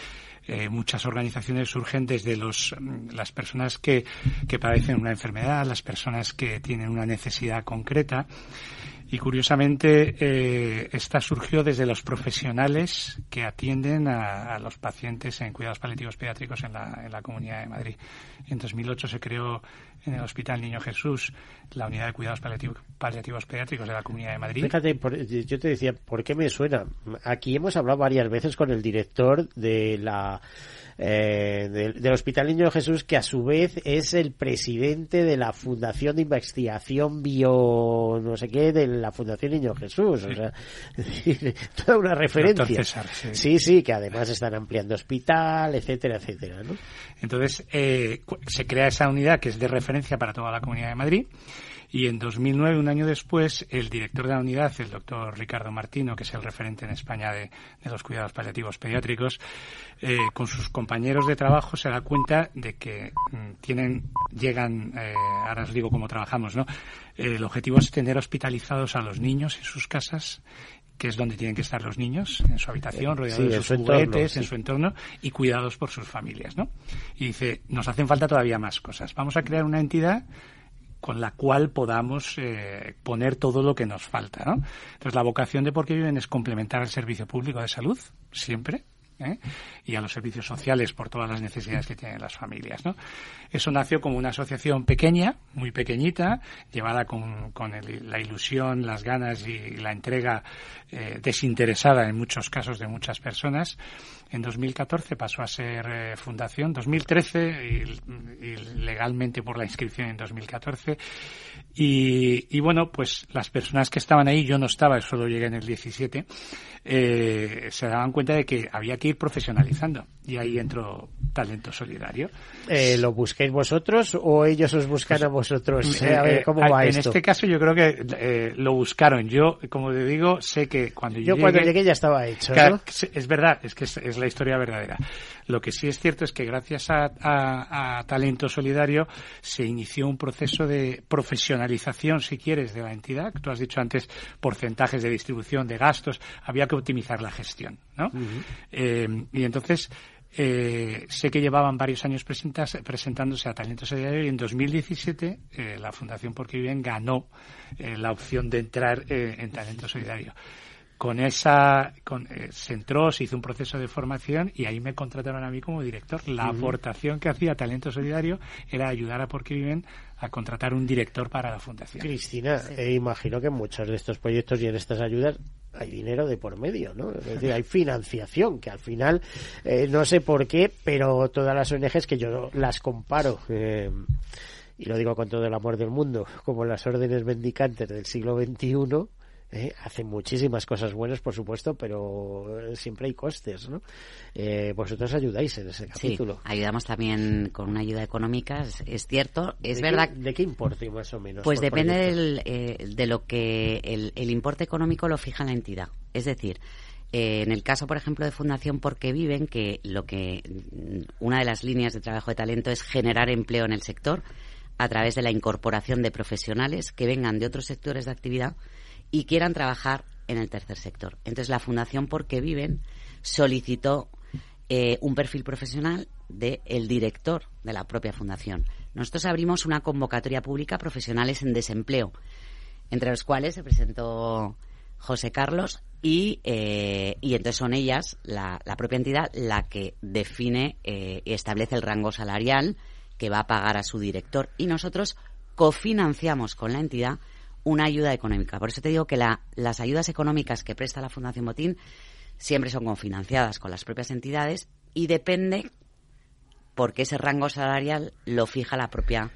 Speaker 4: eh, muchas organizaciones surgen desde los, mm, las personas que, que padecen una enfermedad, las personas que tienen una necesidad concreta y curiosamente, eh, esta surgió desde los profesionales que atienden a, los pacientes en cuidados paliativos pediátricos en la, en la Comunidad de Madrid. En 2008 se creó en el Hospital Niño Jesús, la unidad de cuidados paliativos, pediátricos de la Comunidad de Madrid.
Speaker 1: Fíjate, yo te decía, ¿por qué me suena? Aquí hemos hablado varias veces con el director de la eh, del, Hospital Niño Jesús, que a su vez es el presidente de la Fundación de Investigación Bio, no sé qué, de la Fundación Niño Jesús. O sea, [LAUGHS] toda una referencia. sí. sí. que además están ampliando hospital, etcétera, etcétera. ¿no?
Speaker 4: Entonces, eh, se crea esa unidad que es de referencia para toda la Comunidad de Madrid y en 2009, un año después, el director de la unidad, el doctor Ricardo Martino, que es el referente en España de, los cuidados paliativos pediátricos, eh, con sus compañeros de trabajo se da cuenta de que mm, tienen, llegan, eh, ahora os digo cómo trabajamos, ¿no? el objetivo es tener hospitalizados a los niños en sus casas que es donde tienen que estar los niños, en su habitación, rodeados de sus juguetes, en su entorno, y cuidados por sus familias, ¿no? Y dice, nos hacen falta todavía más cosas. Vamos a crear una entidad con la cual podamos eh, poner todo lo que nos falta. ¿no? Entonces, la vocación de Porque Viven es complementar el servicio público de salud, siempre, ¿eh? y a los servicios sociales por todas las necesidades que tienen las familias. ¿no? Eso nació como una asociación pequeña, muy pequeñita, llevada con, con la ilusión, las ganas y la entrega eh, desinteresada en muchos casos de muchas personas en 2014 pasó a ser eh, fundación, 2013 y, legalmente por la inscripción en 2014. Y, y, bueno, pues las personas que estaban ahí, yo no estaba, solo llegué en el 17, eh, se daban cuenta de que había que ir profesionalizando. Y ahí entró Talento Solidario.
Speaker 1: Eh, ¿Lo busquéis vosotros o ellos os buscan a vosotros? a ver, ¿cómo va
Speaker 4: en este caso yo creo que lo buscaron. Yo, como te digo, sé que cuando
Speaker 1: yo, yo cuando llegué ya estaba hecho.
Speaker 4: Es verdad, es que es la historia verdadera. Lo que sí es cierto es que gracias a, Talento Solidario se inició un proceso de profesionalización, si quieres, de la entidad. Tú has dicho antes porcentajes de distribución de gastos. Había que optimizar la gestión, ¿no? Eh, y entonces, eh, sé que llevaban varios años presentándose a Talento Solidario y en 2017 eh, la Fundación Porque Viven ganó la opción de entrar en Talento Solidario con esa con, eh, se entró, se hizo un proceso de formación y ahí me contrataron a mí como director. La aportación que hacía Talento Solidario era ayudar a Porque Viven a contratar un director para la fundación.
Speaker 1: Cristina, eh, imagino que en muchos de estos proyectos y en estas ayudas hay dinero de por medio, ¿no? Es decir, hay financiación, que al final, eh, no sé por qué, pero todas las ONGs que yo las comparo, y lo digo con todo el amor del mundo, como las órdenes mendicantes del siglo XXI, ¿eh? hacen muchísimas cosas buenas, por supuesto, pero siempre hay costes, ¿no? Eh, vosotros ayudáis en ese capítulo.
Speaker 2: Sí, ayudamos también con una ayuda económica, es, cierto. Es verdad.
Speaker 1: ¿De qué importe más o menos?
Speaker 2: Pues depende del, eh, de lo que el, el, importe económico lo fija la entidad. Es decir, eh, en el caso, por ejemplo, de Fundación Porque Viven, que lo que una de las líneas de trabajo de talento es generar empleo en el sector a través de la incorporación de profesionales que vengan de otros sectores de actividad y quieran trabajar en el tercer sector. Entonces, la Fundación Porque Viven solicitó eh, un perfil profesional del el director de la propia fundación. Nosotros abrimos una convocatoria pública profesionales en desempleo, entre los cuales se presentó José Carlos y, eh, y entonces son ellas, la, propia entidad, la que define eh, y establece el rango salarial que va a pagar a su director y nosotros cofinanciamos con la entidad una ayuda económica. Por eso te digo que las ayudas económicas que presta la Fundación Botín siempre son confinanciadas con las propias entidades y depende porque ese rango salarial lo fija la propia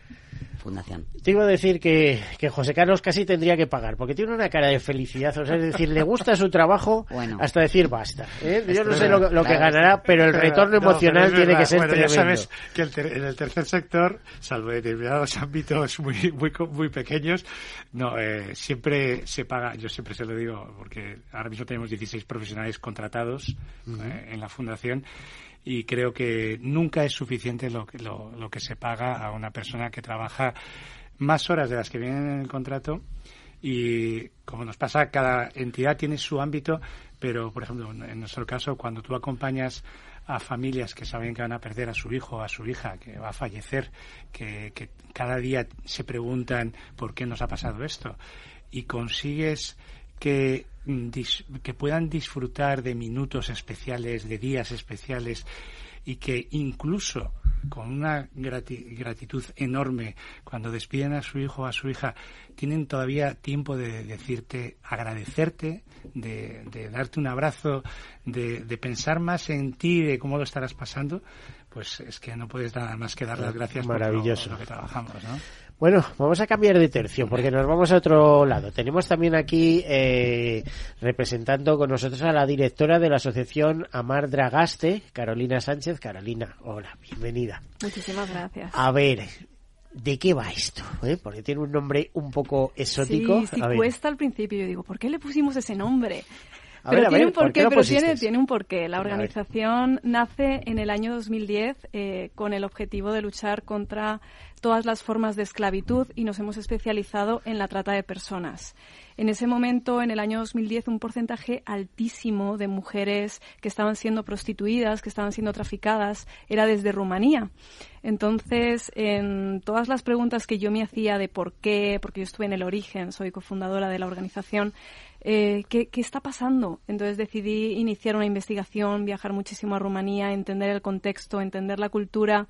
Speaker 2: fundación.
Speaker 1: Te iba a decir que, que, José Carlos casi tendría que pagar, porque tiene una cara de felicidad, o sea, es decir, le gusta su trabajo [LAUGHS] hasta decir basta. ¿eh? Yo no sé lo, que ganará, pero el retorno emocional tiene que ser tremendo. Ya
Speaker 4: sabes que en el tercer sector, salvo determinados [LAUGHS] ámbitos muy, muy, muy pequeños, no, eh, siempre se paga, yo siempre se lo digo, porque ahora mismo tenemos 16 profesionales contratados eh, en la fundación y creo que nunca es suficiente lo, lo, lo que se paga a una persona que trabaja más horas de las que vienen en el contrato. Y como nos pasa, cada entidad tiene su ámbito, pero por ejemplo, en nuestro caso, cuando tú acompañas a familias que saben que van a perder a su hijo o a su hija, que va a fallecer, que, que cada día se preguntan por qué nos ha pasado esto, y consigues que, que puedan disfrutar de minutos especiales, de días especiales y que incluso con una gratitud enorme cuando despiden a su hijo o a su hija, tienen todavía tiempo de decirte, agradecerte, de, darte un abrazo, de, de pensar más en ti, de cómo lo estarás pasando, pues es que no puedes nada más que dar las gracias
Speaker 1: Maravilloso.
Speaker 4: por lo, que trabajamos, ¿no?
Speaker 1: Bueno, vamos a cambiar de tercio porque nos vamos a otro lado. Tenemos también aquí eh, representando con nosotros a la directora de la asociación Amar Dragaste, Carolina Sánchez. Carolina, hola, bienvenida.
Speaker 3: Muchísimas gracias.
Speaker 1: A ver, ¿de qué va esto? ¿Eh? Porque tiene un nombre un poco exótico.
Speaker 3: Sí, sí cuesta al principio. Yo digo, ¿por qué le pusimos ese nombre? pero tiene un porqué, pero tiene, tiene, un porqué. La organización nace en el año 2010 eh, con el objetivo de luchar contra todas las formas de esclavitud y nos hemos especializado en la trata de personas. En ese momento, en el año 2010, un porcentaje altísimo de mujeres que estaban siendo prostituidas, que estaban siendo traficadas, era desde Rumanía. Entonces, en todas las preguntas que yo me hacía de por qué, porque yo estuve en el origen, soy cofundadora de la organización, eh, ¿qué, está pasando? Entonces decidí iniciar una investigación, viajar muchísimo a Rumanía, entender el contexto, entender la cultura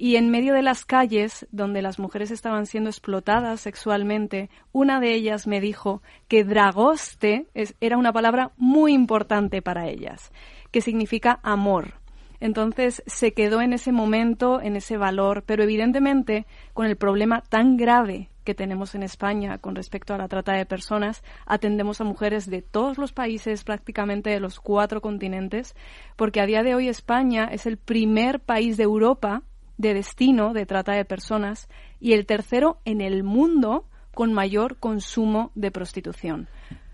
Speaker 3: y en medio de las calles donde las mujeres estaban siendo explotadas sexualmente, una de ellas me dijo que dragoste era una palabra muy importante para ellas, que significa amor. Entonces se quedó en ese momento, en ese valor, pero evidentemente con el problema tan grave que tenemos en España con respecto a la trata de personas, atendemos a mujeres de todos los países, prácticamente de los cuatro continentes, porque a día de hoy España es el primer país de Europa de destino de trata de personas y el tercero en el mundo con mayor consumo de prostitución.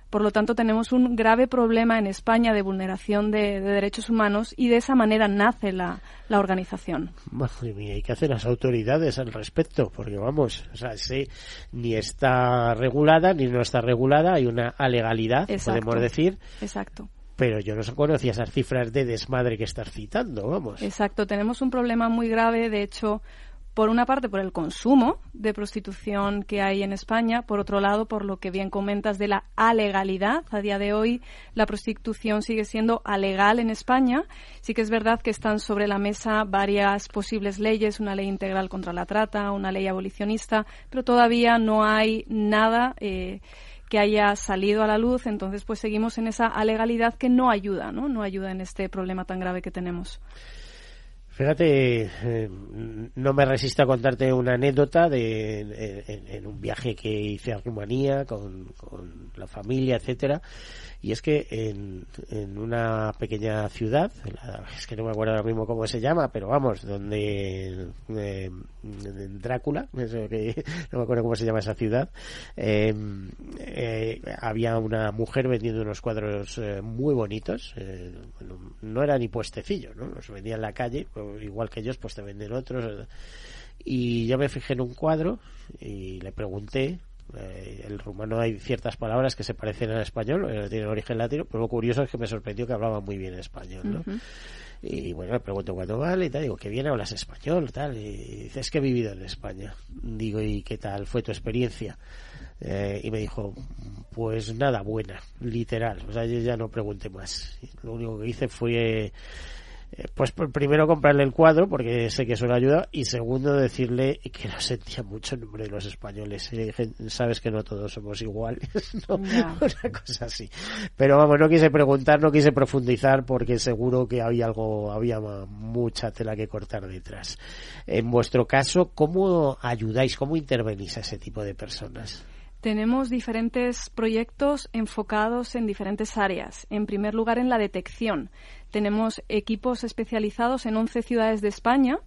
Speaker 3: Por lo tanto, tenemos un grave problema en España de vulneración de, derechos humanos y de esa manera nace la, la organización.
Speaker 1: Madre mía, ¿y qué hacen las autoridades al respecto? Porque vamos, o sea, sí, ni está regulada ni no está regulada, hay una alegalidad, podemos decir.
Speaker 3: Exacto
Speaker 1: pero yo no conocía esas cifras de desmadre que estás citando, vamos.
Speaker 3: Exacto, tenemos un problema muy grave, de hecho, por una parte por el consumo de prostitución que hay en España, por otro lado por lo que bien comentas de la alegalidad. A día de hoy la prostitución sigue siendo alegal en España. Sí que es verdad que están sobre la mesa varias posibles leyes, una ley integral contra la trata, una ley abolicionista, pero todavía no hay nada. Eh, que haya salido a la luz, entonces pues seguimos en esa alegalidad que no ayuda, ¿no? No ayuda en este problema tan grave que tenemos.
Speaker 1: Fíjate, eh, no me resisto a contarte una anécdota de en, un viaje que hice a Rumanía con, con la familia, etcétera, y es que en, en una pequeña ciudad, es que no me acuerdo ahora mismo cómo se llama, pero vamos, donde eh, Drácula, [LAUGHS] no me acuerdo cómo se llama esa ciudad, em, eh, había una mujer vendiendo unos cuadros eh, muy bonitos, eh, no era ni puestecillo, ¿no? Los vendía en la calle, pues, igual que ellos, pues te venden otros. Y yo me fijé en un cuadro y le pregunté eh, el rumano hay ciertas palabras que se parecen al español, eh, tienen origen latino, pero lo curioso es que me sorprendió que hablaba muy bien español, ¿no? Y bueno, le pregunto cuánto vale y tal, digo, que bien hablas español, tal, y dice, es que he vivido en España. Digo, ¿y qué tal fue tu experiencia? Eh, y me dijo, pues nada, buena, literal. O sea, yo ya no pregunté más. Lo único que hice fue eh, pues primero comprarle el cuadro porque sé que eso le ayuda y segundo decirle que no sentía mucho el nombre de los españoles sabes que no todos somos iguales [LAUGHS] ¿no? una cosa así pero vamos no quise preguntar no quise profundizar porque seguro que había algo había mucha tela que cortar detrás en vuestro caso cómo ayudáis cómo intervenís a ese tipo de personas
Speaker 3: tenemos diferentes proyectos enfocados en diferentes áreas. En primer lugar, en la detección. Tenemos equipos especializados en 11 ciudades de España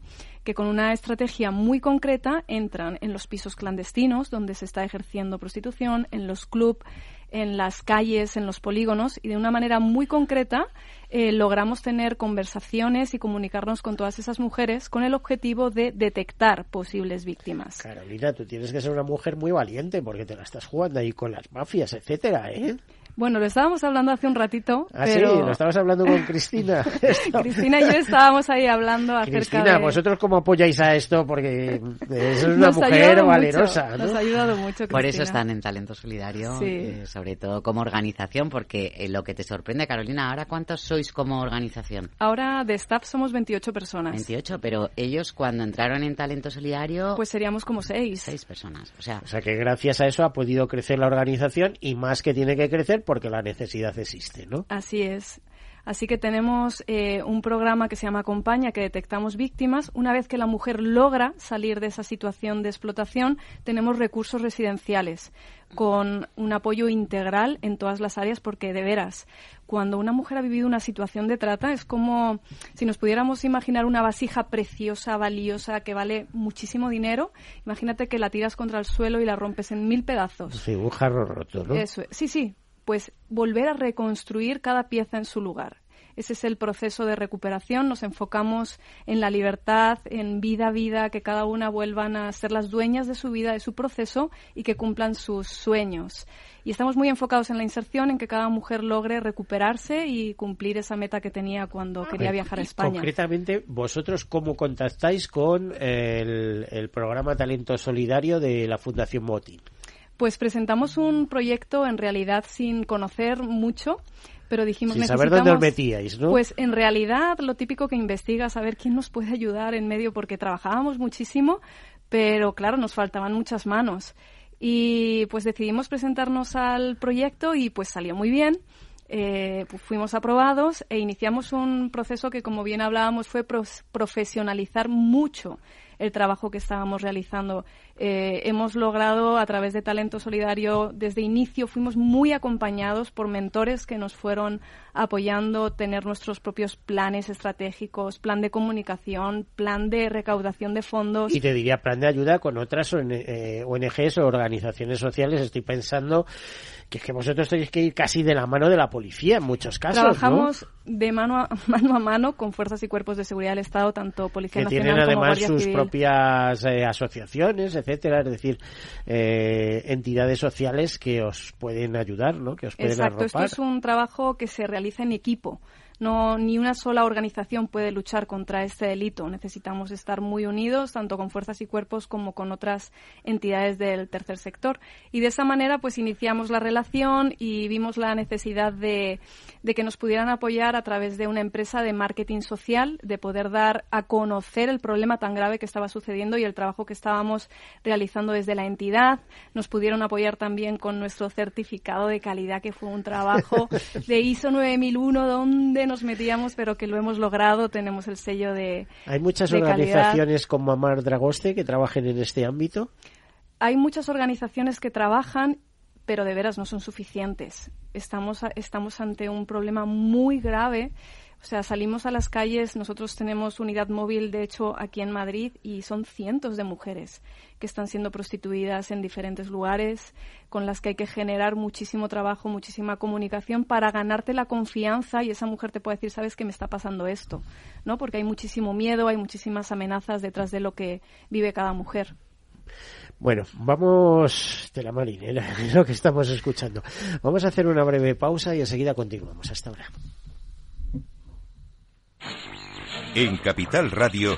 Speaker 3: que con una estrategia muy concreta entran en los pisos clandestinos donde se está ejerciendo prostitución, en los clubs, en las calles, en los polígonos y de una manera muy concreta eh, logramos tener conversaciones y comunicarnos con todas esas mujeres con el objetivo de detectar posibles víctimas.
Speaker 1: Carolina, tú tienes que ser una mujer muy valiente porque te la estás jugando ahí con las mafias, etcétera, ¿eh?
Speaker 3: Bueno, lo estábamos hablando hace un ratito.
Speaker 1: Ah, sí, lo estabas hablando con Cristina. [LAUGHS]
Speaker 3: Cristina y yo estábamos ahí hablando acerca
Speaker 1: Cristina, ¿vosotros cómo apoyáis a esto? Porque es [LAUGHS] una mujer valerosa.
Speaker 3: Nos ha ayudado mucho, Cristina.
Speaker 2: Por eso están en Talento Solidario, eh, sobre todo como organización, porque eh, lo que te sorprende, Carolina, ¿ahora cuántos sois como organización?
Speaker 3: Ahora de staff somos 28 personas.
Speaker 2: 28, pero ellos cuando entraron en Talento Solidario...
Speaker 3: Pues seríamos como seis.
Speaker 2: Seis personas, o sea...
Speaker 1: O sea que gracias a eso ha podido crecer la organización y más que tiene que crecer porque la necesidad existe, ¿no?
Speaker 3: Así es. Así que tenemos eh, un programa que se llama Acompaña, que detectamos víctimas. Una vez que la mujer logra salir de esa situación de explotación, tenemos recursos residenciales con un apoyo integral en todas las áreas, porque de veras, cuando una mujer ha vivido una situación de trata, es como si nos pudiéramos imaginar una vasija preciosa, valiosa, que vale muchísimo dinero. Imagínate que la tiras contra el suelo y la rompes en mil pedazos.
Speaker 1: Sí, un jarro roto, ¿no?
Speaker 3: Eso, sí, sí, pues volver a reconstruir cada pieza en su lugar. Ese es el proceso de recuperación. Nos enfocamos en la libertad, en vida a vida, que cada una vuelvan a ser las dueñas de su vida, de su proceso y que cumplan sus sueños. Y estamos muy enfocados en la inserción, en que cada mujer logre recuperarse y cumplir esa meta que tenía cuando quería viajar a España.
Speaker 1: Concretamente, vosotros cómo contactáis con el, el programa Talento Solidario de la Fundación Motin.
Speaker 3: Pues presentamos un proyecto en realidad sin conocer mucho, pero dijimos
Speaker 1: sin saber dónde os metíais, ¿no?
Speaker 3: Pues en realidad lo típico que investiga, saber quién nos puede ayudar en medio, porque trabajábamos muchísimo, pero claro, nos faltaban muchas manos. Y pues decidimos presentarnos al proyecto y pues salió muy bien. Eh, pues fuimos aprobados e iniciamos un proceso que, como bien hablábamos, fue profesionalizar mucho el trabajo que estábamos realizando. Eh, hemos logrado a través de Talento Solidario, desde inicio fuimos muy acompañados por mentores que nos fueron apoyando, tener nuestros propios planes estratégicos, plan de comunicación, plan de recaudación de fondos.
Speaker 1: Y te diría plan de ayuda con otras ONGs eh, o organizaciones sociales. Estoy pensando que es que vosotros tenéis que ir casi de la mano de la policía en muchos casos.
Speaker 3: Trabajamos de mano a, [LAUGHS] mano a mano con fuerzas y cuerpos de seguridad del Estado, tanto Policía
Speaker 1: que
Speaker 3: Nacional
Speaker 1: tienen además
Speaker 3: sus
Speaker 1: propias eh, asociaciones, etcétera, es decir, eh, entidades sociales que os pueden ayudar, ¿no? Que os pueden
Speaker 3: Exacto, esto es un trabajo que se realiza en equipo. No, ni una sola organización puede luchar contra este delito. Necesitamos estar muy unidos, tanto con fuerzas y cuerpos como con otras entidades del tercer sector. Y de esa manera, pues iniciamos la relación y vimos la necesidad de, de que nos pudieran apoyar a través de una empresa de marketing social, de poder dar a conocer el problema tan grave que estaba sucediendo y el trabajo que estábamos realizando desde la entidad. Nos pudieron apoyar también con nuestro certificado de calidad, que fue un trabajo [LAUGHS] de ISO 9001, donde nos metíamos, pero que lo hemos logrado. Tenemos el sello de.
Speaker 1: ¿Hay muchas organizaciones como Amar Dragoste que trabajen en este ámbito?
Speaker 3: Hay muchas organizaciones que trabajan, pero de veras no son suficientes. Estamos, estamos ante un problema muy grave o sea, salimos a las calles, nosotros tenemos unidad móvil, de hecho, aquí en Madrid, y son cientos de mujeres que están siendo prostituidas en diferentes lugares, con las que hay que generar muchísimo trabajo, muchísima comunicación para ganarte la confianza y esa mujer te puede decir, sabes que me está pasando esto, ¿no? Porque hay muchísimo miedo, hay muchísimas amenazas detrás de lo que vive cada mujer.
Speaker 1: Bueno, vamos de la marinera, es [LAUGHS] lo que estamos escuchando. Vamos a hacer una breve pausa y enseguida continuamos. Hasta ahora.
Speaker 6: En Capital Radio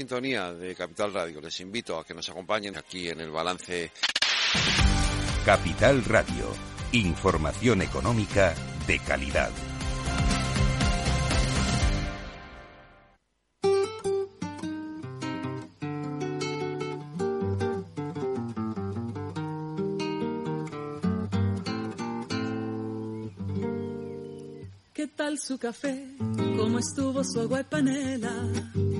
Speaker 7: sintonía de Capital Radio. Les invito a que nos acompañen aquí en el balance.
Speaker 6: Capital Radio. Información económica de calidad.
Speaker 8: su café, cómo estuvo su agua y panela.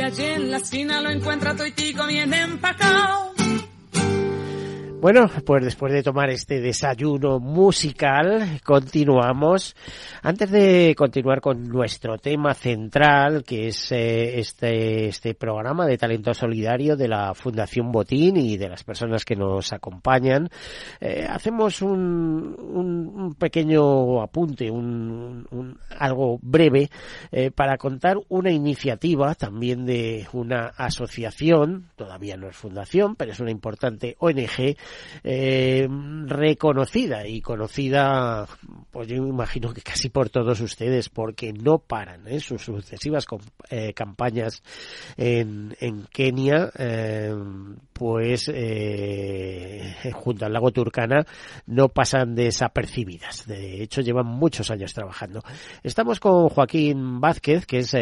Speaker 8: Allí en la esquina lo encuentra toitico bien empacado.
Speaker 1: Bueno, pues después de tomar este desayuno musical, continuamos. Antes de continuar con nuestro tema central, que es eh, este, este programa de talento solidario de la Fundación Botín y de las personas que nos acompañan, eh, hacemos un, un, pequeño apunte, un, un algo breve, eh, para contar una iniciativa también de una asociación, todavía no es fundación, pero es una importante ONG, eh, reconocida y conocida, pues yo imagino que casi por todos ustedes, porque no paran ¿eh? sus sucesivas eh, campañas en, en Kenia, eh, pues junto al lago Turkana no pasan desapercibidas. De hecho, llevan muchos años trabajando. Estamos con Joaquín Vázquez, que es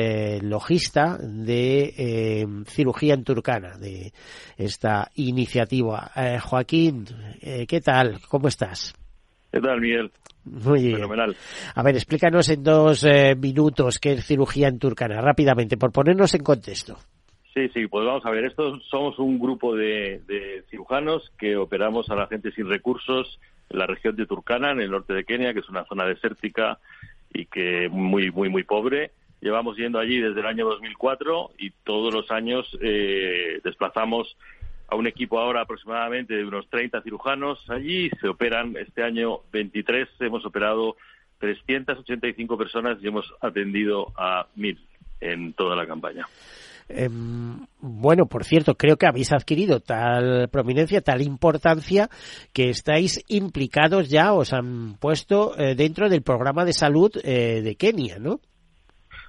Speaker 1: logista de cirugía en Turkana, de esta iniciativa. Joaquín, eh, ¿qué tal? ¿Cómo estás?
Speaker 9: ¿Qué tal, Miguel?
Speaker 1: Muy bien. Fenomenal. A ver, explícanos en dos eh, minutos qué es cirugía en Turcana, rápidamente, por ponernos en contexto.
Speaker 9: Sí, sí, pues vamos a ver, estos somos un grupo de, cirujanos que operamos a la gente sin recursos en la región de Turkana, en el norte de Kenia, que es una zona desértica y que muy, muy, muy pobre. Llevamos yendo allí desde el año 2004 y todos los años eh, desplazamos a un equipo ahora aproximadamente de unos 30 cirujanos allí. Se operan este año 23, hemos operado 385 personas y hemos atendido a 1.000 en toda la campaña.
Speaker 1: Em, bueno, por cierto, creo que habéis adquirido tal prominencia, tal importancia que estáis implicados ya, os han puesto eh, dentro del programa de salud eh, de Kenia, ¿no?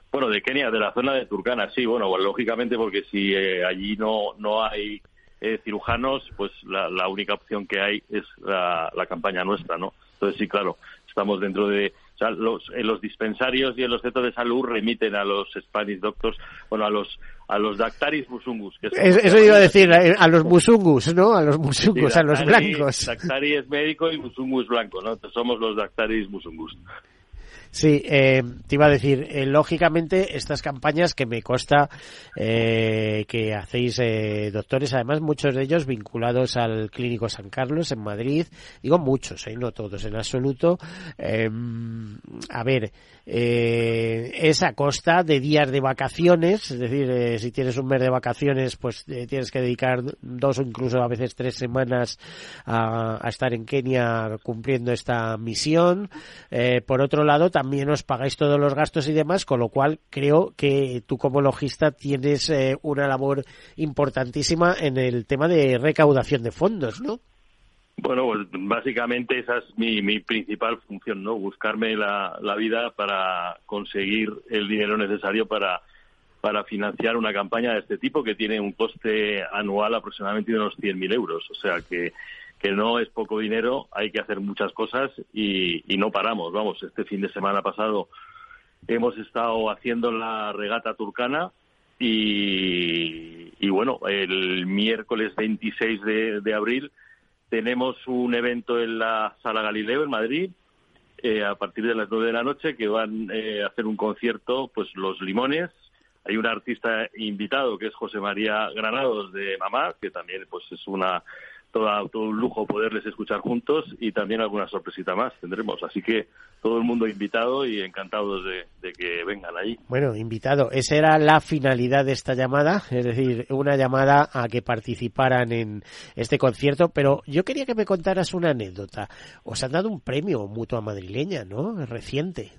Speaker 9: Bueno, de Kenia, de la zona de Turkana, sí, bueno, lógicamente porque si eh, allí no, no hay eh, cirujanos, pues la, única opción que hay es la, campaña nuestra, ¿no? Entonces sí, claro, estamos dentro de, o sea, los, en los dispensarios y en los centros de salud remiten a los Spanish doctors, bueno, a los a los dactaris musungus. Que
Speaker 1: eso iba a decir, eh, a los musungus, ¿no? A los musungus, a los blancos.
Speaker 9: Dactari es médico y musungus blanco, ¿no? somos los dactaris musungus.
Speaker 1: Sí, eh, te iba a decir, eh, lógicamente estas campañas que me consta eh, que hacéis eh, doctores, además muchos de ellos vinculados al Clínico San Carlos en Madrid, digo muchos, eh, no todos en absoluto. Em, a ver, eh, es a costa de días de vacaciones, es decir, eh, si tienes un mes de vacaciones, pues eh, tienes que dedicar dos o incluso a veces tres semanas a, estar en Kenia cumpliendo esta misión. Eh, por otro lado, también os pagáis todos los gastos y demás, con lo cual creo que tú como logista tienes una labor importantísima en el tema de recaudación de fondos, ¿no?
Speaker 9: Bueno, pues básicamente esa es mi, mi principal función, ¿no? Buscarme la, la vida para conseguir el dinero necesario para para financiar una campaña de este tipo que tiene un coste anual aproximadamente de unos 100.000 euros. O sea que, que no es poco dinero, hay que hacer muchas cosas y, y no paramos. Vamos, este fin de semana pasado hemos estado haciendo la regata turcana y, y bueno, el miércoles 26 de, de, abril tenemos un evento en la Sala Galileo en Madrid eh, a partir de las nueve de la noche que van eh, a hacer un concierto, pues Los Limones, hay un artista invitado que es José María Granados de Mamá, que también pues es una todo, todo un lujo poderles escuchar juntos y también alguna sorpresita más tendremos. Así que todo el mundo invitado y encantados de, de, que vengan ahí.
Speaker 1: Bueno, invitado. Esa era la finalidad de esta llamada, es decir, una llamada a que participaran en este concierto. Pero yo quería que me contaras una anécdota. Os han dado un premio mutua madrileña, ¿no? Reciente.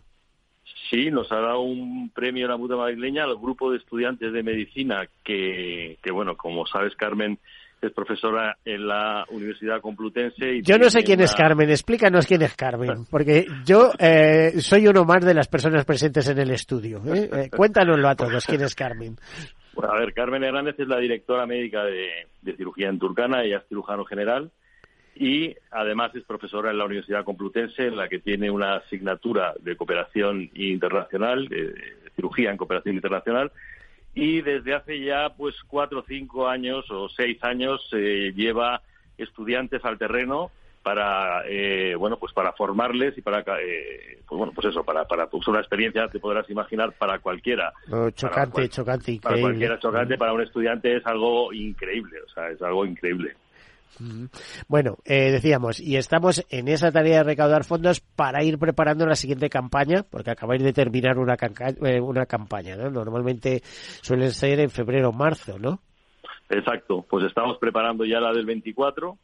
Speaker 9: Sí, nos ha dado un premio la Mutua Madrileña al grupo de estudiantes de medicina que, que bueno, como sabes, Carmen, es profesora en la Universidad Complutense. Y
Speaker 1: yo no sé quién es Carmen, explícanos quién es Carmen, [LAUGHS] porque yo eh, soy uno más de las personas presentes en el estudio. ¿eh? Eh, cuéntanoslo a todos, quién es Carmen.
Speaker 9: Bueno, a ver, Carmen Hernández es la directora médica de, de cirugía en Turcana, ella es cirujano general y además es profesora en la Universidad Complutense, en la que tiene una asignatura de cooperación internacional, de cirugía en cooperación internacional, y desde hace ya pues cuatro o cinco años o seis años eh, lleva estudiantes al terreno para eh, bueno pues para formarles y para eh, pues bueno pues eso para para pues una experiencia te podrás imaginar para cualquiera
Speaker 1: chocante para, chocante increíble.
Speaker 9: para cualquiera chocante para un estudiante es algo increíble o sea es algo increíble
Speaker 1: bueno, eh, decíamos, y estamos en esa tarea de recaudar fondos para ir preparando la siguiente campaña, porque acabáis de terminar una, eh, una campaña, ¿no? Normalmente suelen ser en febrero o marzo, ¿no?
Speaker 9: Exacto, pues estamos preparando ya la del 24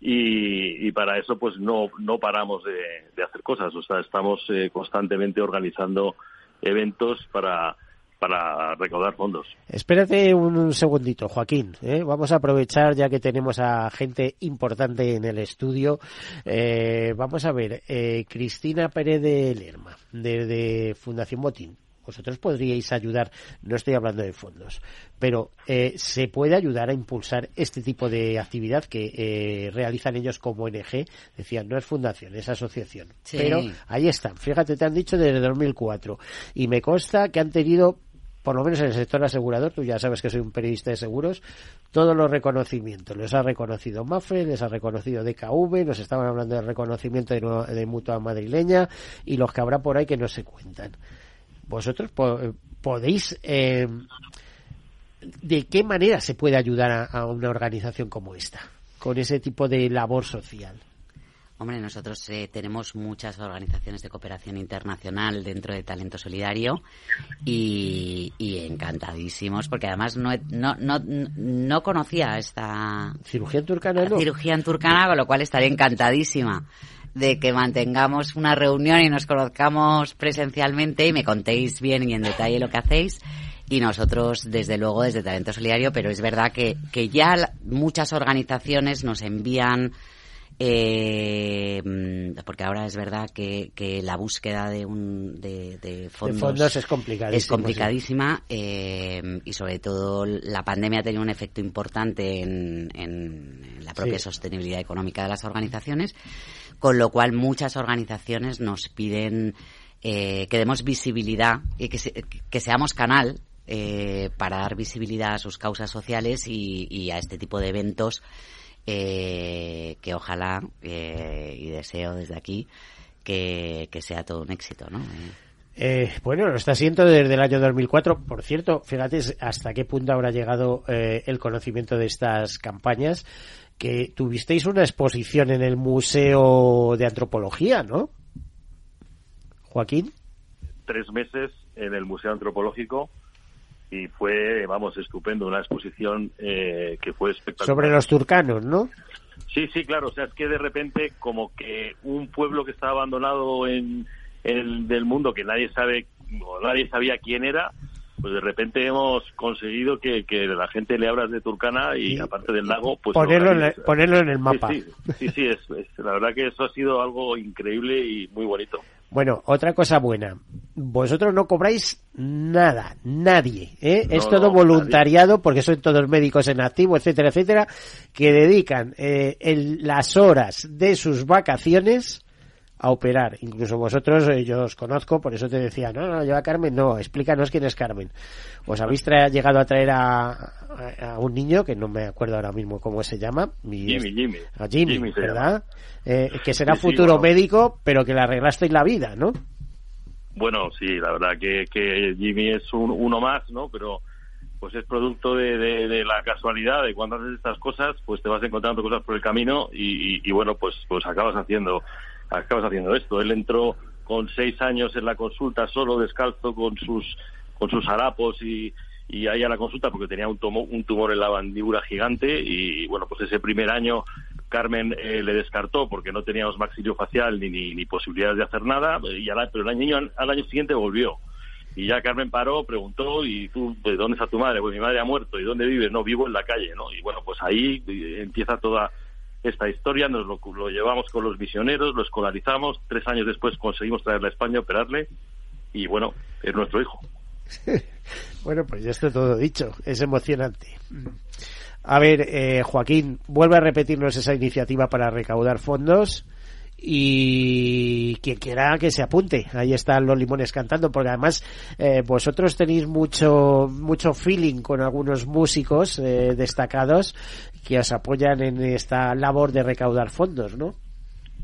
Speaker 9: y, para eso pues no, no paramos de, de hacer cosas, o sea, estamos eh, constantemente organizando eventos para para recaudar fondos.
Speaker 1: Espérate un, segundito, Joaquín. ¿eh? Vamos a aprovechar ya que tenemos a gente importante en el estudio. Eh, vamos a ver, eh, Cristina Pérez de Lerma, de, Fundación Botín. Vosotros podríais ayudar, no estoy hablando de fondos, pero eh, se puede ayudar a impulsar este tipo de actividad que eh, realizan ellos como ONG. Decían, no es fundación, es asociación. Pero ahí están, fíjate, te han dicho desde 2004. Y me consta que han tenido por lo menos en el sector asegurador, tú ya sabes que soy un periodista de seguros, todos los reconocimientos. Les ha reconocido MAFE, les ha reconocido DKV, nos estaban hablando del reconocimiento de, mutua madrileña y los que habrá por ahí que no se cuentan. Vosotros podéis, eh, ¿de qué manera se puede ayudar a una organización como esta? Con ese tipo de labor social.
Speaker 2: Hombre, nosotros eh, tenemos muchas organizaciones de cooperación internacional dentro de Talento Solidario y, encantadísimos, porque además no, no, no, no conocía esta
Speaker 1: cirugía en turcana, ¿no?
Speaker 2: cirugía en turcana, con lo cual estaré encantadísima de que mantengamos una reunión y nos conozcamos presencialmente y me contéis bien y en detalle lo que hacéis y nosotros desde luego desde Talento Solidario, pero es verdad que, que ya muchas organizaciones nos envían eh, porque ahora es verdad que, que la búsqueda de, un, de, fondos,
Speaker 1: es complicadísima,
Speaker 2: es complicadísima eh, y sobre todo la pandemia ha tenido un efecto importante en, en la propia sostenibilidad económica de las organizaciones, con lo cual muchas organizaciones nos piden eh, que demos visibilidad y que, que seamos canal eh, para dar visibilidad a sus causas sociales y, y a este tipo de eventos eh, que ojalá eh, y deseo desde aquí que, sea todo un éxito, ¿no?
Speaker 1: Eh, bueno, lo está siendo desde el año 2004. Por cierto, fíjate hasta qué punto habrá llegado eh, el conocimiento de estas campañas, que tuvisteis una exposición en el Museo de Antropología, ¿no? Joaquín.
Speaker 9: Tres meses en el Museo Antropológico y fue, vamos, estupendo, una exposición eh, que fue espectacular.
Speaker 1: Sobre los turcanos, ¿no?
Speaker 9: Sí, sí, claro, o sea, es que de repente como que un pueblo que estaba abandonado en, el del mundo que nadie sabe, o nadie sabía quién era, pues de repente hemos conseguido que, que la gente le hablas de Turcana y, aparte del lago, pues
Speaker 1: ponerlo, en el, ponerlo en el mapa.
Speaker 9: Sí, sí, es, la verdad que eso ha sido algo increíble y muy bonito.
Speaker 1: Bueno, otra cosa buena. Vosotros no cobráis nada, nadie. ¿eh? es todo voluntariado porque son todos médicos en activo, etcétera, etcétera, que dedican eh, las horas de sus vacaciones a operar. Incluso vosotros, eh, yo os conozco, por eso te decía, no, no, lleva Carmen, no, explícanos quién es Carmen. Os habéis llegado a traer a, a, un niño, que no me acuerdo ahora mismo cómo se llama.
Speaker 9: Jimmy, Jimmy.
Speaker 1: A Jimmy, ¿verdad? Eh, que será futuro médico, pero que le arreglasteis la vida, ¿no?
Speaker 9: Bueno, sí, la verdad que, que Jimmy es un, uno más, ¿no? Pero pues es producto de, de, la casualidad de cuando haces estas cosas, pues te vas encontrando cosas por el camino y, y bueno, pues pues acabas haciendo acabas haciendo esto. Él entró con seis años en la consulta solo, descalzo, con sus, con sus harapos y, y ahí a la consulta porque tenía un, tumor, un tumor en la mandíbula gigante y bueno, pues ese primer año Carmen eh, le descartó porque no teníamos maxilio facial ni, ni, posibilidades de hacer nada, y pero el año, al año siguiente volvió. Y ya Carmen paró, preguntó, ¿y tú de dónde está tu madre? Pues mi madre ha muerto, ¿y dónde vives? No, vivo en la calle, ¿no? Y bueno, pues ahí eh, empieza toda esta historia, nos lo, llevamos con los misioneros, lo escolarizamos, tres años después conseguimos traerle a España, operarle, y bueno, es nuestro hijo. [LAUGHS]
Speaker 1: bueno, pues ya está todo dicho, es emocionante. A ver, eh, Joaquín, vuelve a repetirnos esa iniciativa para recaudar fondos y quien quiera que se apunte. Ahí están los limones cantando, porque además eh, vosotros tenéis mucho mucho feeling con algunos músicos eh, destacados que os apoyan en esta labor de recaudar fondos, ¿no?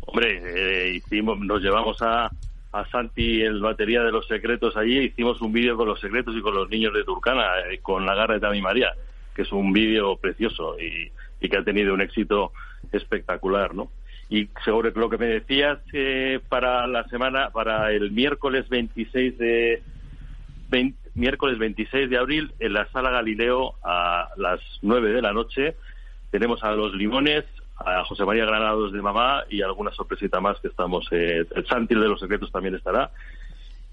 Speaker 9: Hombre, eh, hicimos, nos llevamos a, a Santi el batería de los secretos allí, hicimos un vídeo con los secretos y con los niños de Turcana, con la garra de Tami María, que es un vídeo precioso y, que ha tenido un éxito espectacular, ¿no? Y sobre lo que me decías, eh, para la semana, para el miércoles 26 de miércoles 26 de abril en la sala Galileo a las 9 de la noche tenemos a los Limones, a José María Granados de Mamá y alguna sorpresita más que estamos. Eh, el Santil de los Secretos también estará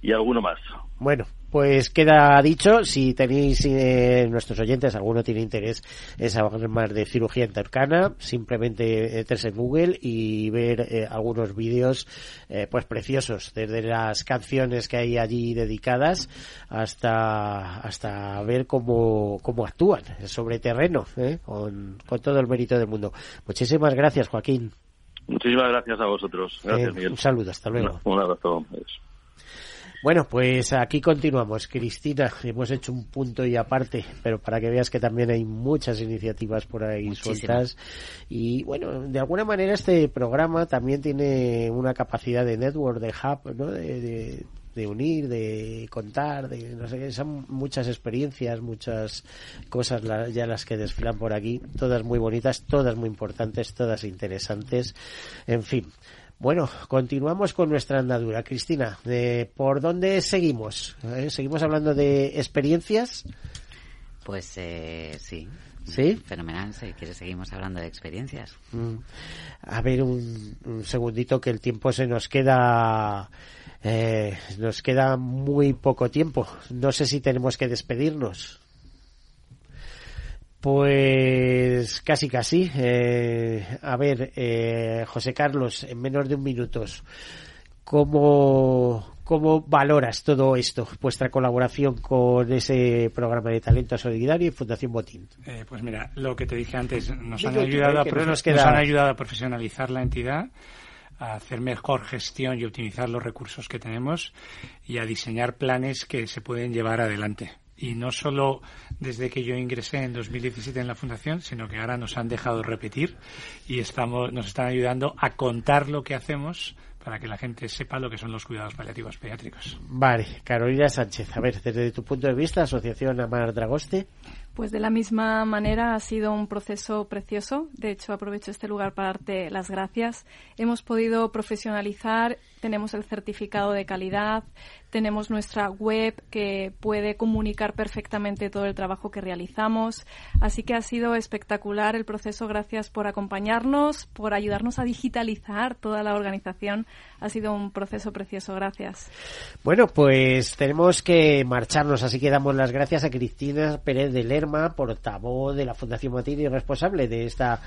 Speaker 9: y alguno más.
Speaker 1: Bueno, pues queda dicho, si tenéis eh, nuestros oyentes, alguno tiene interés en saber más de cirugía intercana, simplemente entres en Google y ver eh, algunos vídeos eh, pues preciosos, desde las canciones que hay allí dedicadas hasta hasta ver cómo, cómo actúan sobre terreno, con, con todo el mérito del mundo. Muchísimas gracias, Joaquín.
Speaker 9: Muchísimas gracias a vosotros. Gracias,
Speaker 1: Un saludo, hasta luego.
Speaker 9: Un abrazo.
Speaker 1: Bueno, pues aquí continuamos, Cristina. Hemos hecho un punto y aparte, pero para que veas que también hay muchas iniciativas por ahí sueltas. Y bueno, de alguna manera este programa también tiene una capacidad de network, de hub, ¿no? De, de, unir, de contar, de no sé son muchas experiencias, muchas cosas ya las que desfilan por aquí, todas muy bonitas, todas muy importantes, todas interesantes, en fin. Bueno, continuamos con nuestra andadura. Cristina, ¿por dónde seguimos? ¿Eh? ¿Seguimos hablando de experiencias?
Speaker 2: Pues eh, sí.
Speaker 1: ¿Sí?
Speaker 2: Fenomenal, si quieres seguimos hablando de experiencias.
Speaker 1: Mm. A ver, un, segundito que el tiempo se nos queda... Eh, nos queda muy poco tiempo. No sé si tenemos que despedirnos. Pues casi, casi. Eh, a ver, eh, José Carlos, en menos de un minuto, ¿cómo, ¿cómo valoras todo esto, vuestra colaboración con ese programa de talento solidario y Fundación Botín?
Speaker 4: Eh, pues mira, lo que te dije antes, nos han, ayudado a, nos han ayudado a profesionalizar la entidad a hacer mejor gestión y optimizar los recursos que tenemos y a diseñar planes que se pueden llevar adelante y no solo desde que yo ingresé en 2017 en la fundación, sino que ahora nos han dejado repetir y estamos, nos están ayudando a contar lo que hacemos para que la gente sepa lo que son los cuidados paliativos pediátricos.
Speaker 1: Vale, Carolina Sánchez, a ver, desde tu punto de vista, Asociación Amar Dragoste.
Speaker 3: Pues de la misma manera ha sido un proceso precioso. De hecho, aprovecho este lugar para darte las gracias. Hemos podido profesionalizar, tenemos el certificado de calidad, tenemos nuestra web que puede comunicar perfectamente todo el trabajo que realizamos. Así que ha sido espectacular el proceso. Gracias por acompañarnos, por ayudarnos a digitalizar toda la organización. Ha sido un proceso precioso. Gracias.
Speaker 1: Bueno, pues tenemos que marcharnos, así que damos las gracias a Cristina Pérez de Lerma, portavoz de la Fundación Matini y responsable de esta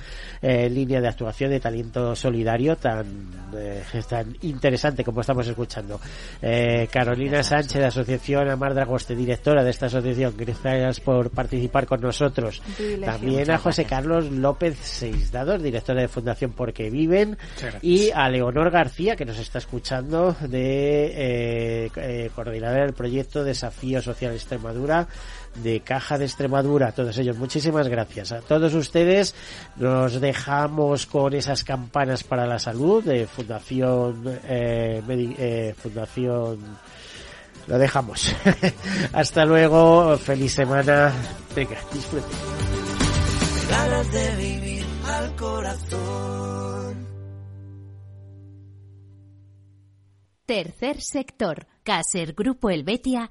Speaker 1: eh, línea de actuación de talento solidario tan, eh, tan interesante como estamos escuchando. Eh, Carolina Sánchez de Asociación Amar Dragoste, directora de esta asociación. Gracias por participar con nosotros. También a José Carlos López Seisdados, directora de Fundación Porque Viven. Y a Leonor García, que nos está escuchando, de eh, eh, coordinadora del proyecto Desafío Social Extremadura de Caja de Extremadura, a todos ellos. Muchísimas gracias. A todos ustedes nos dejamos con esas campanas para la salud de Fundación eh, eh Fundación lo dejamos. [LAUGHS] Hasta luego, feliz semana. Venga, disfruten. de vivir al corazón.
Speaker 10: Tercer sector. Caser Grupo Helvetia